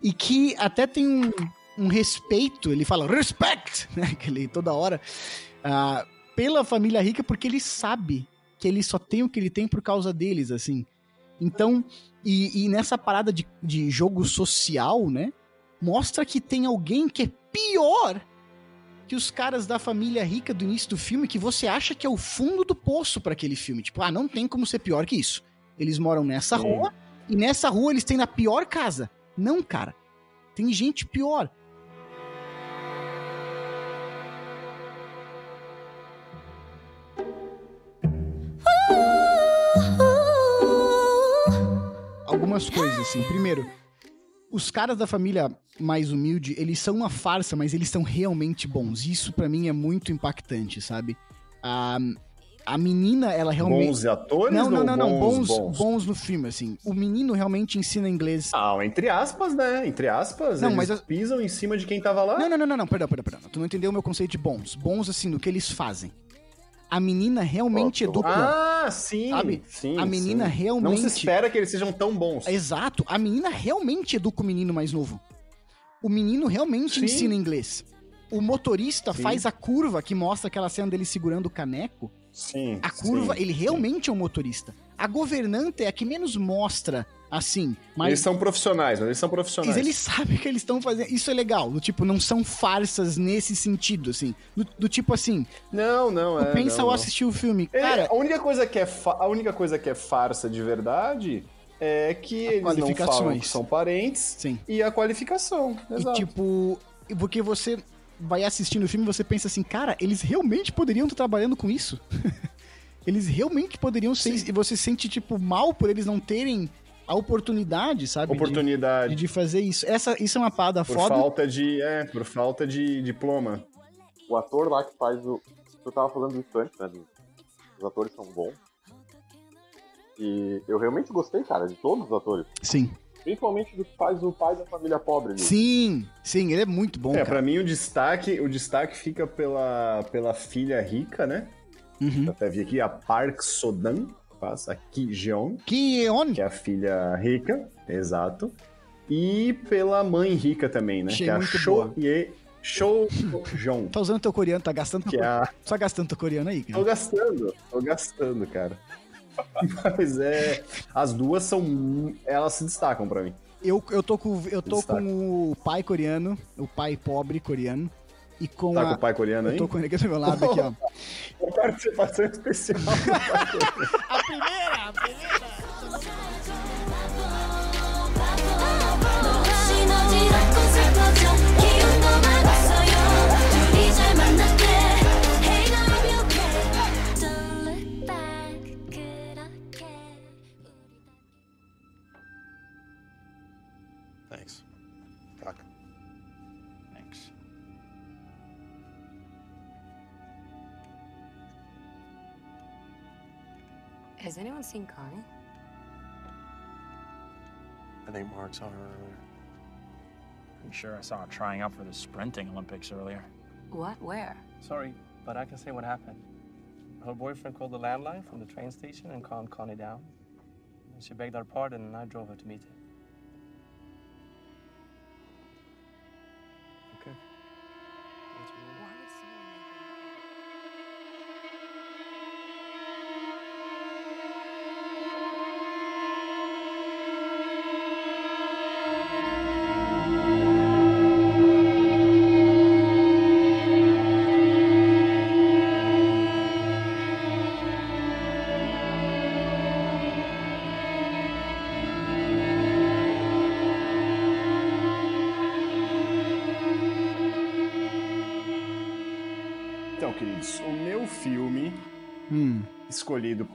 E que até tem um, um respeito, ele fala respect, né? Que ele toda hora, ah, pela família rica, porque ele sabe que ele só tem o que ele tem por causa deles, assim. Então, e, e nessa parada de, de jogo social, né? Mostra que tem alguém que é pior que os caras da família rica do início do filme, que você acha que é o fundo do poço pra aquele filme. Tipo, ah, não tem como ser pior que isso. Eles moram nessa Sim. rua, e nessa rua eles têm a pior casa. Não, cara. Tem gente pior. Algumas coisas, assim. Primeiro, os caras da família mais humilde, eles são uma farsa, mas eles são realmente bons. Isso pra mim é muito impactante, sabe? A, a menina, ela realmente. Bons atores não, não, não, não. Bons, bons, bons. no filme, assim. O menino realmente ensina inglês. Ah, entre aspas, né? Entre aspas, Não, eles mas pisam em cima de quem tava lá. Não, não, não, não, não, perdão, perdão, perdão. Tu não entendeu o meu conceito de bons. Bons, assim, no que eles fazem. A menina realmente educa. Ah, sim, Sabe? sim. A menina sim. realmente- Não se espera que eles sejam tão bons. Exato. A menina realmente educa o menino mais novo. O menino realmente Sim. ensina inglês. O motorista Sim. faz a curva que mostra aquela cena dele segurando o caneco. Sim. A curva, sim. ele realmente é um motorista. A governanta é a que menos mostra, assim. Mas Eles são profissionais, mas eles são Mas profissionais. eles sabem que eles estão fazendo. Isso é legal. Do tipo, não são farsas nesse sentido, assim. Do, do tipo assim, Não, não, é. pensa não, ao não. assistir o filme. Ele- Cara, a, única coisa que é fa- a única coisa que é farsa de verdade é que eles não falam que são parentes Sim. e a qualificação. Exato. E tipo, porque você vai assistindo o filme e você pensa assim, cara, eles realmente poderiam estar trabalhando com isso? eles realmente poderiam ser. E você se sente, tipo, mal por eles não terem a oportunidade, sabe? de- Oportunidade. De, de fazer isso. Essa, isso é uma parada Por foda. falta de. É, por falta de diploma. O ator lá que faz o. Eu tava falando isso antes, né? Os atores são bons. E eu realmente gostei, cara, de todos os atores. Sim. Principalmente do que faz o pai da família pobre ali. Sim, sim, ele é muito bom, é, cara. pra mim o destaque, o destaque fica pela, pela filha rica, né? Uhum. Eu até vi aqui a Park Sodan, faz a Ki Jeon, Que on? que é a filha rica, exato. E pela mãe rica também, né? Achei que é a Cho. Ye Cho Jeon, Tá usando teu coreano, tá gastando teu é a Só gastando teu coreano aí, Tô cara. gastando, tô gastando, cara. Mas é. As duas são. Elas se destacam pra mim. Eu, eu tô, com, eu tô com o pai coreano, o pai pobre coreano. E com Tá a. com o pai coreano eu aí? tô com ele aqui do meu lado, aqui, ó. Uma participação especial. A primeira, a primeira. 혹시 Has anyone seen Connie? I think Mark saw her earlier. Pretty sure I saw her trying out for the sprinting Olympics earlier. What? Where? Sorry, but I can say what happened. Her boyfriend called the landline from the train station and calmed Connie down. She begged our pardon, and I drove her to meet him.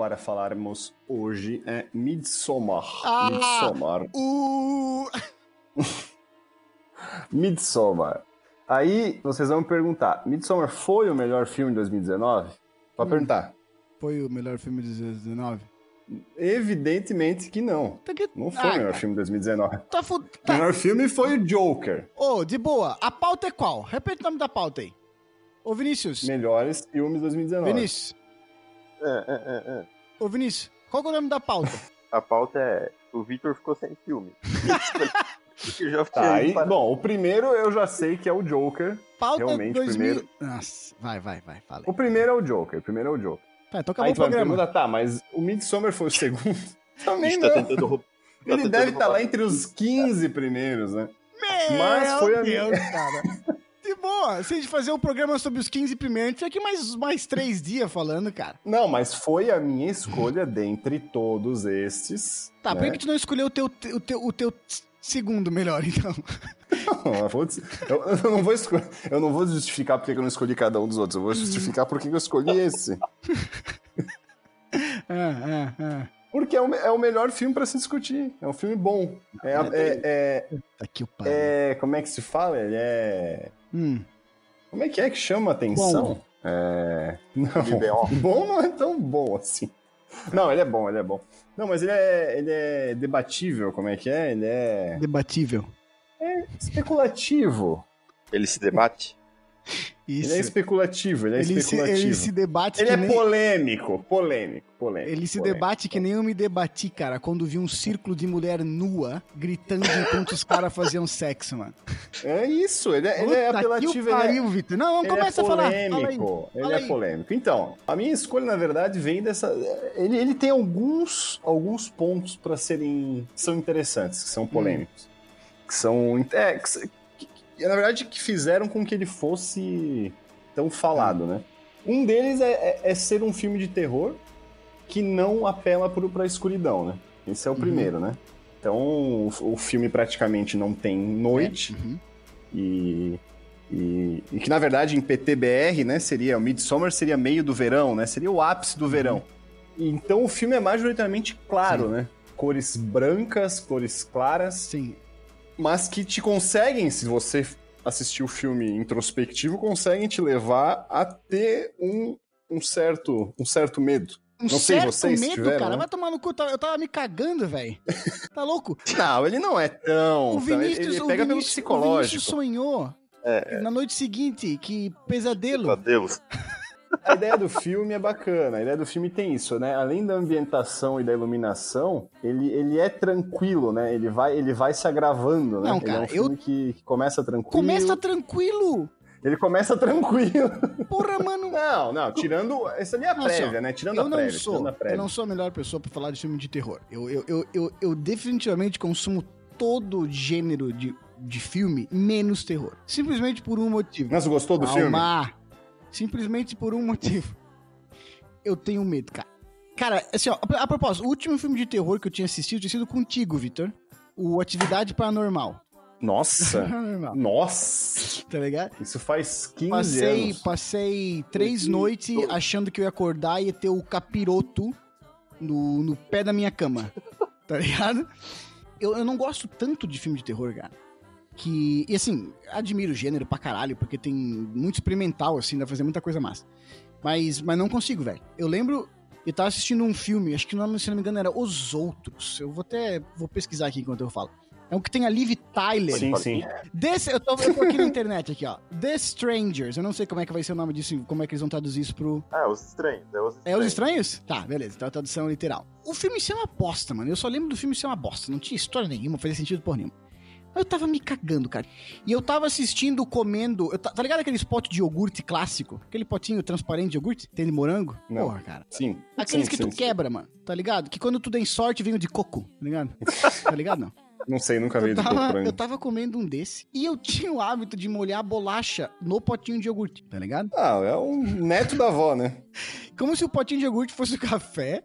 Para falarmos hoje é Midsommar. Ah! Midsommar. O. Midsommar. Aí vocês vão me perguntar: Midsommar foi o melhor filme de 2019? Pra Hum. perguntar. Foi o melhor filme de 2019? Evidentemente que não. Tá que- Não foi Ah, o melhor cara, filme de 2019. Tá fu... O Tá. melhor filme foi o Joker. Ô, de boa. A pauta é qual? Repete o nome da pauta aí. Ô, Vinícius. Melhores filmes de 2019. Vinícius. É, é, é, é. Ô, Vinícius. Qual que é o nome da pauta? A pauta é. O Victor ficou sem filme. Porque já Tá, aí, para- bom, o primeiro eu já sei que é o Joker. Pauta Realmente, 2000... primeiro- Nossa, vai, vai, vai. Fala aí. O primeiro é o Joker. O primeiro é o Joker. Tá, então acabou Aí o programa. perguntar, tá, mas o Midsommar foi o segundo? Também não. tá tentando roubar. Ele deve estar lá entre os 15 primeiros, né? Mas foi a Meu minha- Deus, cara. Boa. Se a gente fazer um programa sobre os 15 primeiros, a gente fica aqui mais, mais três dias falando, cara. Não, mas foi a minha escolha dentre todos estes. Tá, por né? que que tu não escolheu o teu, o teu, o teu segundo melhor, então? Não, eu, vou, eu- eu não vou esco- eu não vou justificar porque eu não escolhi cada um dos outros. Eu vou justificar por que eu escolhi esse. Ah, ah, ah. Porque é o, é o melhor filme pra se discutir. É um filme bom. É, a- é, é, Tá aqui o pariu. é- como é que se fala? Ele é. Hum. Como é que é que chama a atenção? Bom. É. Não. Bom não é tão bom assim. Não, ele é bom, ele é bom. Não, mas ele é, ele é debatível, como é que é? Ele é Debatível. especulativo. Ele se debate. Isso. Ele é especulativo, ele é Ele se, especulativo. ele se debate Ele é nem... polêmico, polêmico, polêmico. Ele se polêmico. debate que nem eu me debati, cara, quando vi um círculo de mulher nua gritando enquanto os caras faziam sexo, mano. É isso, ele é, ele é apelativo, o ele é, pariu, Vitor. Não, não começa é a falar. Fala aí. polêmico. Ele Fala é aí. polêmico. Então, a minha escolha, na verdade, vem dessa. Ele, ele tem alguns, alguns pontos para serem. que são interessantes, que Hum. são polêmicos. Que são. É, que, na verdade, que fizeram com que ele fosse tão falado, né? Um deles é, é- é ser um filme de terror que não apela pro, pra escuridão, né? Esse é o primeiro, né? Então, o, o filme praticamente não tem noite. Uhum. E, e, e que, na verdade, em PTBR, né, seria... O Midsummer seria meio do verão, né? Seria o ápice do verão. E Então, o filme é majoritariamente claro, Sim. né? Cores brancas, cores claras. Sim. Mas que te conseguem, se você assistir o filme introspectivo, conseguem te levar a ter um, um, certo, um certo medo. Um Não sei certo vocês medo, tiveram, cara. né? Vai tomar no cu. Eu tava- me cagando, velho. Tá louco? Não, ele não é tão. O ele- Vinícius, ele o pega pelo Vinícius- O psicológico. Vinícius sonhou É, na noite seguinte. Que pesadelo. Deus. A ideia do filme é bacana. A ideia do filme tem isso, né? Além da ambientação e da iluminação, ele, ele é tranquilo, né? Ele vai, ele vai se agravando, né? Não, ele é cara, um filme que, que começa tranquilo. Começa tranquilo. Ele começa tranquilo. Porra, mano. Não, não, tirando. Essa ali é a só, prévia, né? Tirando eu a não prévia. sou, tirando a eu prévia. não sou a melhor pessoa pra falar de filme de terror. Eu, eu, eu, eu, eu definitivamente consumo todo gênero de, de filme, menos terror. Simplesmente por um motivo. Mas gostou do filme? Simplesmente por um motivo. Eu tenho medo, cara. Cara, assim, ó, a, propósito, o último filme de terror que eu tinha assistido tinha sido contigo, Vitor. O Atividade Paranormal. Nossa! Paranormal. Nossa! Tá ligado? Isso faz 15 Passei, anos. passei três noites achando que eu ia acordar e ia ter o capiroto no, no pé da minha cama. Tá ligado? Eu, eu não gosto tanto de filme de terror, cara. Que. E assim, admiro o gênero pra caralho, porque tem muito experimental, assim, dá pra fazer muita coisa massa. Mas, mas não consigo, velho. Eu lembro. Eu tava assistindo um filme, acho que o nome, se não me engano, era Os Outros. Eu vou até. Vou pesquisar aqui enquanto eu falo. É um que tem a Liv Tyler. Sim, sim. This, eu, tô, eu tô aqui na internet, aqui, ó. The Strangers. Eu não sei como é que vai ser o nome disso, como é que eles vão traduzir isso pro. É, os estranhos. É os É Os estranhos. Estranhos? Tá, beleza. Então a tradução literal. O filme ser uma bosta, mano. Eu só lembro do filme ser uma bosta. Não tinha história nenhuma, fazia sentido por nenhum. Eu tava me cagando, cara. E eu tava assistindo, comendo. ta- tá ligado aquele pote de iogurte clássico? Aquele potinho transparente de iogurte? Tem de morango? Não. Porra, cara. Sim. Aqueles sim, que sim, tu sim. quebra, mano. Tá ligado? Que quando tu tem sorte vem o de coco, tá ligado? tá ligado, não? Não sei, nunca vi Eu tava, eu tava comendo um desse e eu tinha o hábito de molhar a bolacha no potinho de iogurte, tá ligado? Ah, é um neto da avó, né? Como se o potinho de iogurte fosse o café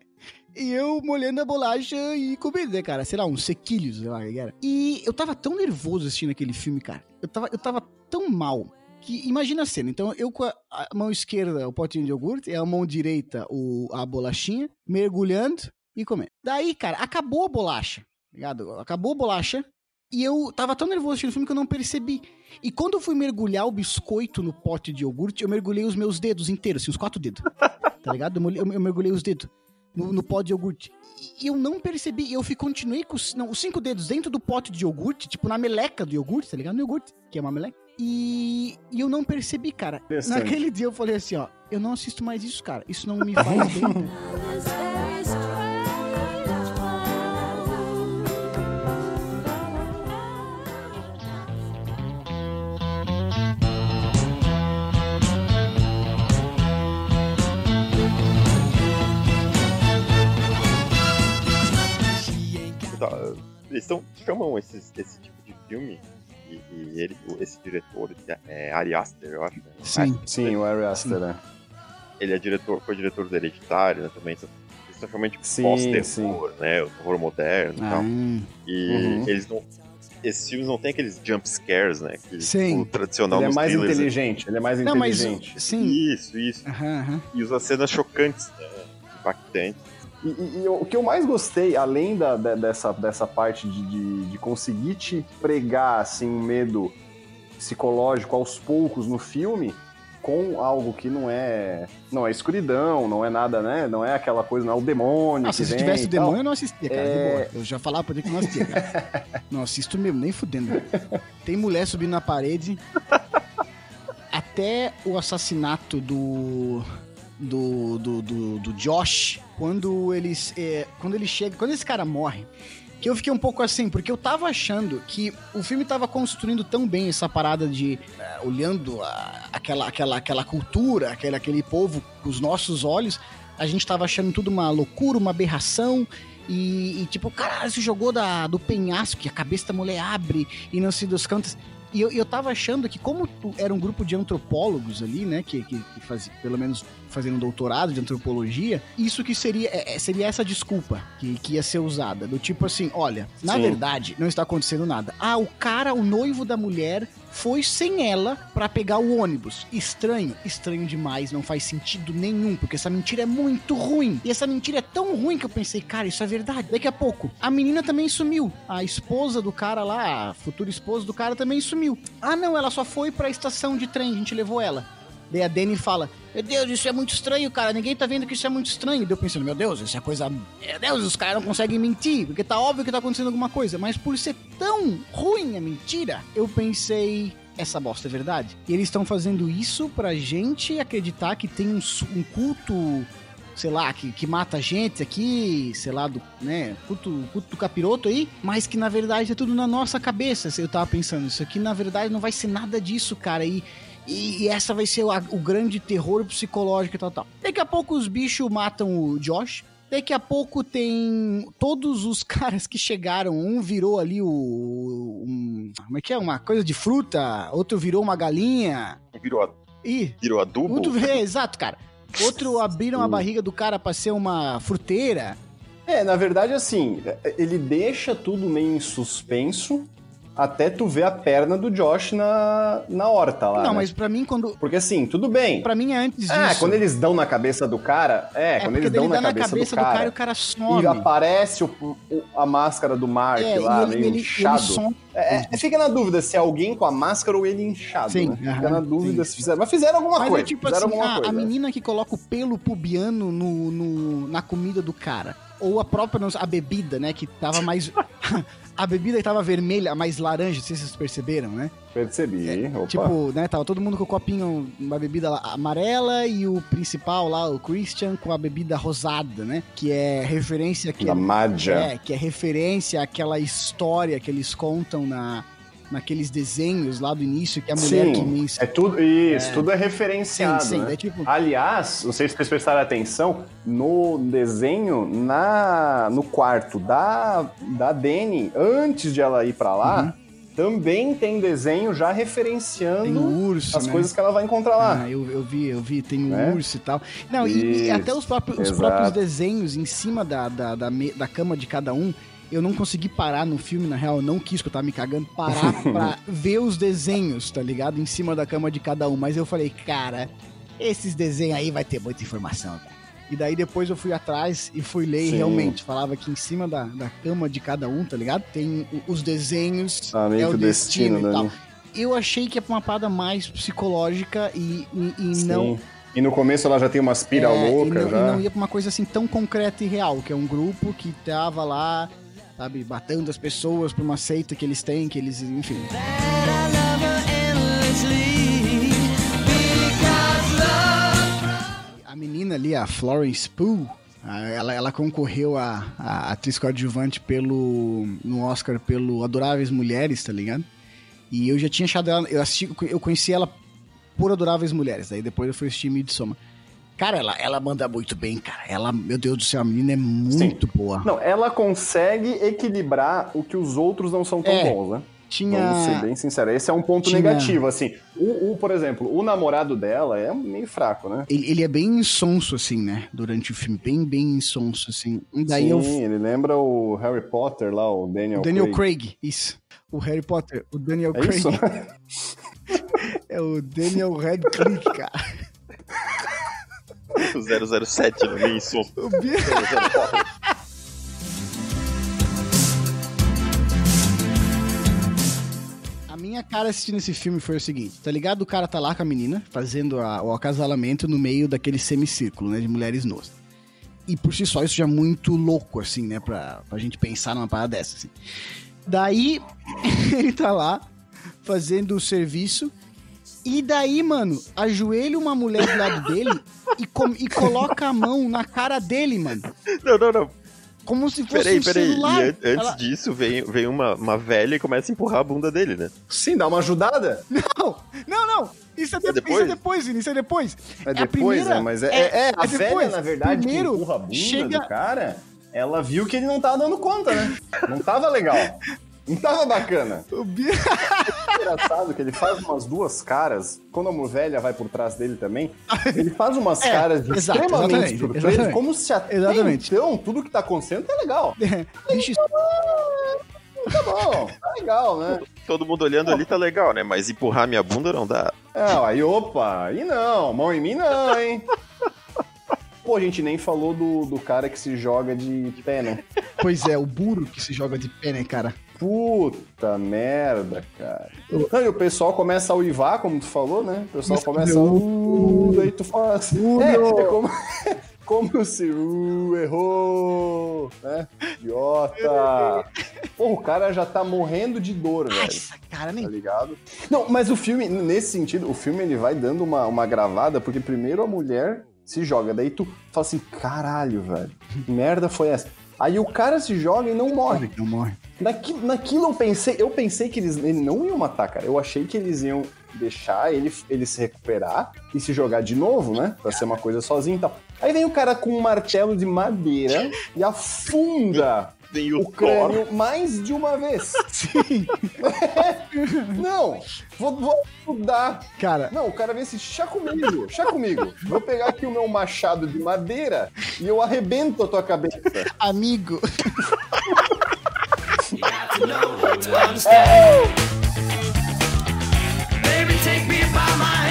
e eu molhando a bolacha e comendo, né, cara? Sei lá, uns sequilhos, sei lá que era. E eu tava tão nervoso assistindo aquele filme, cara. Eu tava, eu tava tão mal. Que imagina a cena. Então, eu com a, a mão esquerda o potinho de iogurte, e a mão direita o, a bolachinha, mergulhando e comendo. Daí, cara, acabou a bolacha, ligado? Acabou a bolacha e eu tava tão nervoso assistindo o filme que eu não percebi. E quando eu fui mergulhar o biscoito no pote de iogurte, eu mergulhei os meus dedos inteiros, assim, os quatro dedos. Tá ligado? Eu- eu mergulhei os dedos no, no pote de iogurte. E eu não percebi. E eu fui, continuei com os, não, os cinco dedos dentro do pote de iogurte, tipo na meleca do iogurte, tá ligado? No iogurte, que é uma meleca. E, e eu não percebi, cara. Naquele dia eu falei assim, ó, eu não assisto mais isso, cara. Isso não me faz bem. Tá, Eles tão, chamam esses, esse tipo de filme e, e ele, esse diretor, é Ari Aster, eu acho. Né? Sim. Sim, o Ari Aster, né? Ele é diretor, foi diretor do Hereditário, né, também. Então, Sim, pós-terror, né? O terror moderno e tal. Ah, E Uhum. eles não. Esses filmes não tem aqueles jump scares, né? Que, Sim. O tradicional Ele é nos mais thrillers, inteligente, ele é mais não, mas inteligente. sim. Isso, isso. E usa cenas chocantes, né? Impactantes. E, e- e o que eu mais gostei, além da, da- dessa, dessa parte de, de, de conseguir te pregar assim, um medo psicológico aos poucos no filme, com algo que não é não é escuridão, não é nada, né? Não é aquela coisa, não é o demônio. Que se tivesse o demônio, eu não assistia, cara. É. Eu já falava pra ele que não assistia, cara. Não assisto mesmo, nem fudendo. Tem mulher subindo na parede. Até o assassinato do. Do, do, do, do Josh, quando eles. é, quando ele chega. Quando esse cara morre, que eu fiquei um pouco assim, porque eu tava achando que o filme tava construindo tão bem essa parada de eh, olhando a- aquela, aquela, aquela cultura, aquele, aquele povo com os nossos olhos, a gente tava achando tudo uma loucura, uma aberração. E, e, tipo, caralho, se jogou da, do penhasco, que a cabeça da mulher abre e não se dos cantos. E eu, eu tava achando que, como tu- era um grupo de antropólogos ali, né? Que, que, que fazia, pelo menos fazendo um doutorado de antropologia, isso que seria, é, é, seria essa desculpa que, que ia ser usada. Do tipo assim, olha, na Sim. verdade, não está acontecendo nada. Ah, o cara, o noivo da mulher, foi sem ela pra pegar o ônibus. Estranho, estranho demais, não faz sentido nenhum, porque essa mentira é muito ruim. E essa mentira é tão ruim que eu pensei, cara, isso é verdade. Daqui a pouco, a menina também sumiu. A esposa do cara lá, a futura esposa do cara também sumiu. Ah, não, ela só foi pra estação de trem, a gente levou ela. Daí a Dani fala: Meu Deus, isso é muito estranho, cara. Ninguém tá vendo que isso é muito estranho. Daí eu pensando: Meu Deus, isso é coisa. Meu Deus, os caras não conseguem mentir, porque tá óbvio que tá acontecendo alguma coisa. Mas por ser tão ruim a mentira, eu pensei. Essa bosta é verdade. E eles estão fazendo isso pra gente acreditar que tem um, um culto, sei lá, que, que mata gente aqui, sei lá, do, né, culto, culto do capiroto aí, mas que na verdade é tudo na nossa cabeça. Eu tava pensando, isso aqui na verdade não vai ser nada disso, cara. E, e, e essa vai ser o, o grande terror psicológico e tal, tal. Daqui a pouco os bichos matam o Josh. Daqui a pouco tem todos os caras que chegaram. Um virou ali o. um- como é que é? Uma coisa de fruta. Outro virou uma galinha. Virou, a- Ih, virou adubo? outro, é, exato, cara. Outro abriram a barriga do cara pra ser uma fruteira. É, na verdade, assim, ele deixa tudo meio em suspenso até tu ver a perna do Josh na, na horta lá. não, né? mas pra mim, quando. Porque assim, tudo bem. Pra mim é antes Ah, disso. quando eles dão na cabeça do cara. É, É, quando eles dão ele na dá cabeça, do, cara, e o cara some. E aparece o- o- a máscara do Mark É, lá, e ele- meio ele- ele inchado. some. É, é, fica na dúvida se é alguém com a máscara ou ele inchado, Sim, né? Fica na dúvida sim. se fizeram. Mas fizeram alguma Mas coisa. é tipo fizeram assim, alguma a, coisa. a menina que coloca o pelo pubiano no, no- na comida do cara. Ou a própria, não a bebida, né? Que tava mais. a bebida que tava vermelha, mais laranja, não sei se vocês perceberam, né? Percebi. Opa. Tipo, né, tava todo mundo com o copinho, uma bebida amarela e o principal lá, o Christian, com a bebida rosada, né? Que é referência que Da Madja. É, que é referência àquela história que eles contam na naqueles desenhos lá do início que a mulher Sim, que me é tudo isso, É. tudo é referenciado, Sim, sim, né? é tipo- Aliás, não sei se vocês prestaram atenção, no desenho, na no quarto da, da Dani, antes de ela ir pra lá, também tem desenho já referenciando Uhum. Urso, as né? coisas que ela vai encontrar lá. Ah, eu, eu vi, eu vi, tem o Né? urso e tal. Não, e, e Isso, até os próprios, os próprios desenhos em cima da, da, da, me- da cama de cada um. Eu não consegui parar no filme, na real, eu não quis, que eu tava me cagando, parar pra ver os desenhos, tá ligado? Em cima da cama de cada um. Mas eu falei, cara, esses desenhos aí vai ter muita informação, cara. E daí depois eu fui atrás e fui ler e Sim. realmente falava que em cima da, da cama de cada um, tá ligado? Tem os desenhos, Ah, meio é que o destino, destino, e tal. né? Eu achei que é uma parada mais psicológica e, e, e não E no começo ela já tem umas pira é, louca e não, já. e não ia pra uma coisa assim tão concreta e real, que é um grupo que tava lá, sabe, batendo as pessoas pra uma seita que eles têm, que eles, enfim. A menina ali, a Florence Pugh, ela, ela concorreu a, a atriz coadjuvante pelo, no Oscar pelo Adoráveis Mulheres, tá ligado? E eu já tinha achado ela, eu, assisti, eu conheci ela por Adoráveis Mulheres, daí depois eu fui assistir Midsommar. Cara, ela, ela manda muito bem, cara. Ela, meu Deus do céu, a menina é muito boa. Não, ela consegue equilibrar o que os outros não são tão É, bons, né? tinha- Vamos ser bem sinceros. Esse é um ponto Tinha- negativo, assim. O, o, por exemplo, o namorado dela é meio fraco, né? Ele, ele é bem insonso, assim, né? Durante o filme. Bem, bem insonso, assim. E Daí Sim, eu. ele lembra o Harry Potter lá, o Daniel, Daniel Craig. Craig. isso. O Harry Potter, o Daniel É Craig. isso? é o Daniel Radcliffe, cara. O 007 no meio bi- A minha cara assistindo esse filme foi o seguinte, tá ligado? O cara tá lá com a menina, fazendo a- o acasalamento no meio daquele semicírculo, né, de mulheres nuas. E por si só isso já é muito louco, assim, né, pra, pra gente pensar numa parada dessa, assim. Daí, ele tá lá, fazendo o serviço, e daí, mano, ajoelha uma mulher do lado dele e, com- e coloca a mão na cara dele, mano. Não, não, não. Como se fosse Peraí, um peraí. celular. E an- antes Ela- disso, vem, vem uma, uma velha e começa a empurrar a bunda dele, né? Sim, dá uma ajudada. Não, não, não. Isso é, de- depois? isso é depois, Vini, isso é depois. É a depois, primeira- né? Mas é, é, é, a é velha, depois. na verdade, Primeiro, que empurra a bunda chega- do cara, ela viu que ele não tava dando conta, né? Não tava legal. Não tava bacana. O Bi- É engraçado que ele faz umas duas caras, quando a mulher vai por trás dele também, ele faz umas É, caras de exato, extremamente exatamente, exatamente. como se até Exatamente. então tudo que tá acontecendo tá legal. Bicho, Tá bom, tá legal, né? Todo mundo olhando ali tá legal, né? Mas empurrar minha bunda não dá. É, aí opa, aí não, mão em mim não, hein? Pô, a gente nem falou do, do cara que se joga de pé, né? pois é, o burro que se joga de pé, né, cara? Puta merda, cara. Não, e o pessoal começa a uivar, como tu falou, né? O pessoal Começa a começa a. dizer, Uh, daí tu fala assim. Uh, é, é como, como se. Uh, errou! Né? Idiota! Pô, o cara já tá morrendo de dor, velho. Nossa, cara, Tá nem. ligado? Não, mas o filme, nesse sentido, o filme ele vai dando uma, uma gravada, porque primeiro a mulher se joga, daí tu fala assim, caralho, velho, que merda foi essa? Aí o cara se joga e não morre. Não morre. Naqui, naquilo eu pensei, eu pensei que eles ele não iam matar, cara. Eu achei que eles iam deixar ele, ele se recuperar e se jogar de novo, né? Pra ser uma coisa sozinho e tal. Aí vem o cara com um martelo de madeira e afunda tem o, o crânio Thor. mais de uma vez. Sim. não, vou, vou estudar. Cara. Não, o cara vê assim, chá comigo, chá comigo. Vou pegar aqui o meu machado de madeira e eu arrebento a tua cabeça. Amigo. É. Baby, take me by my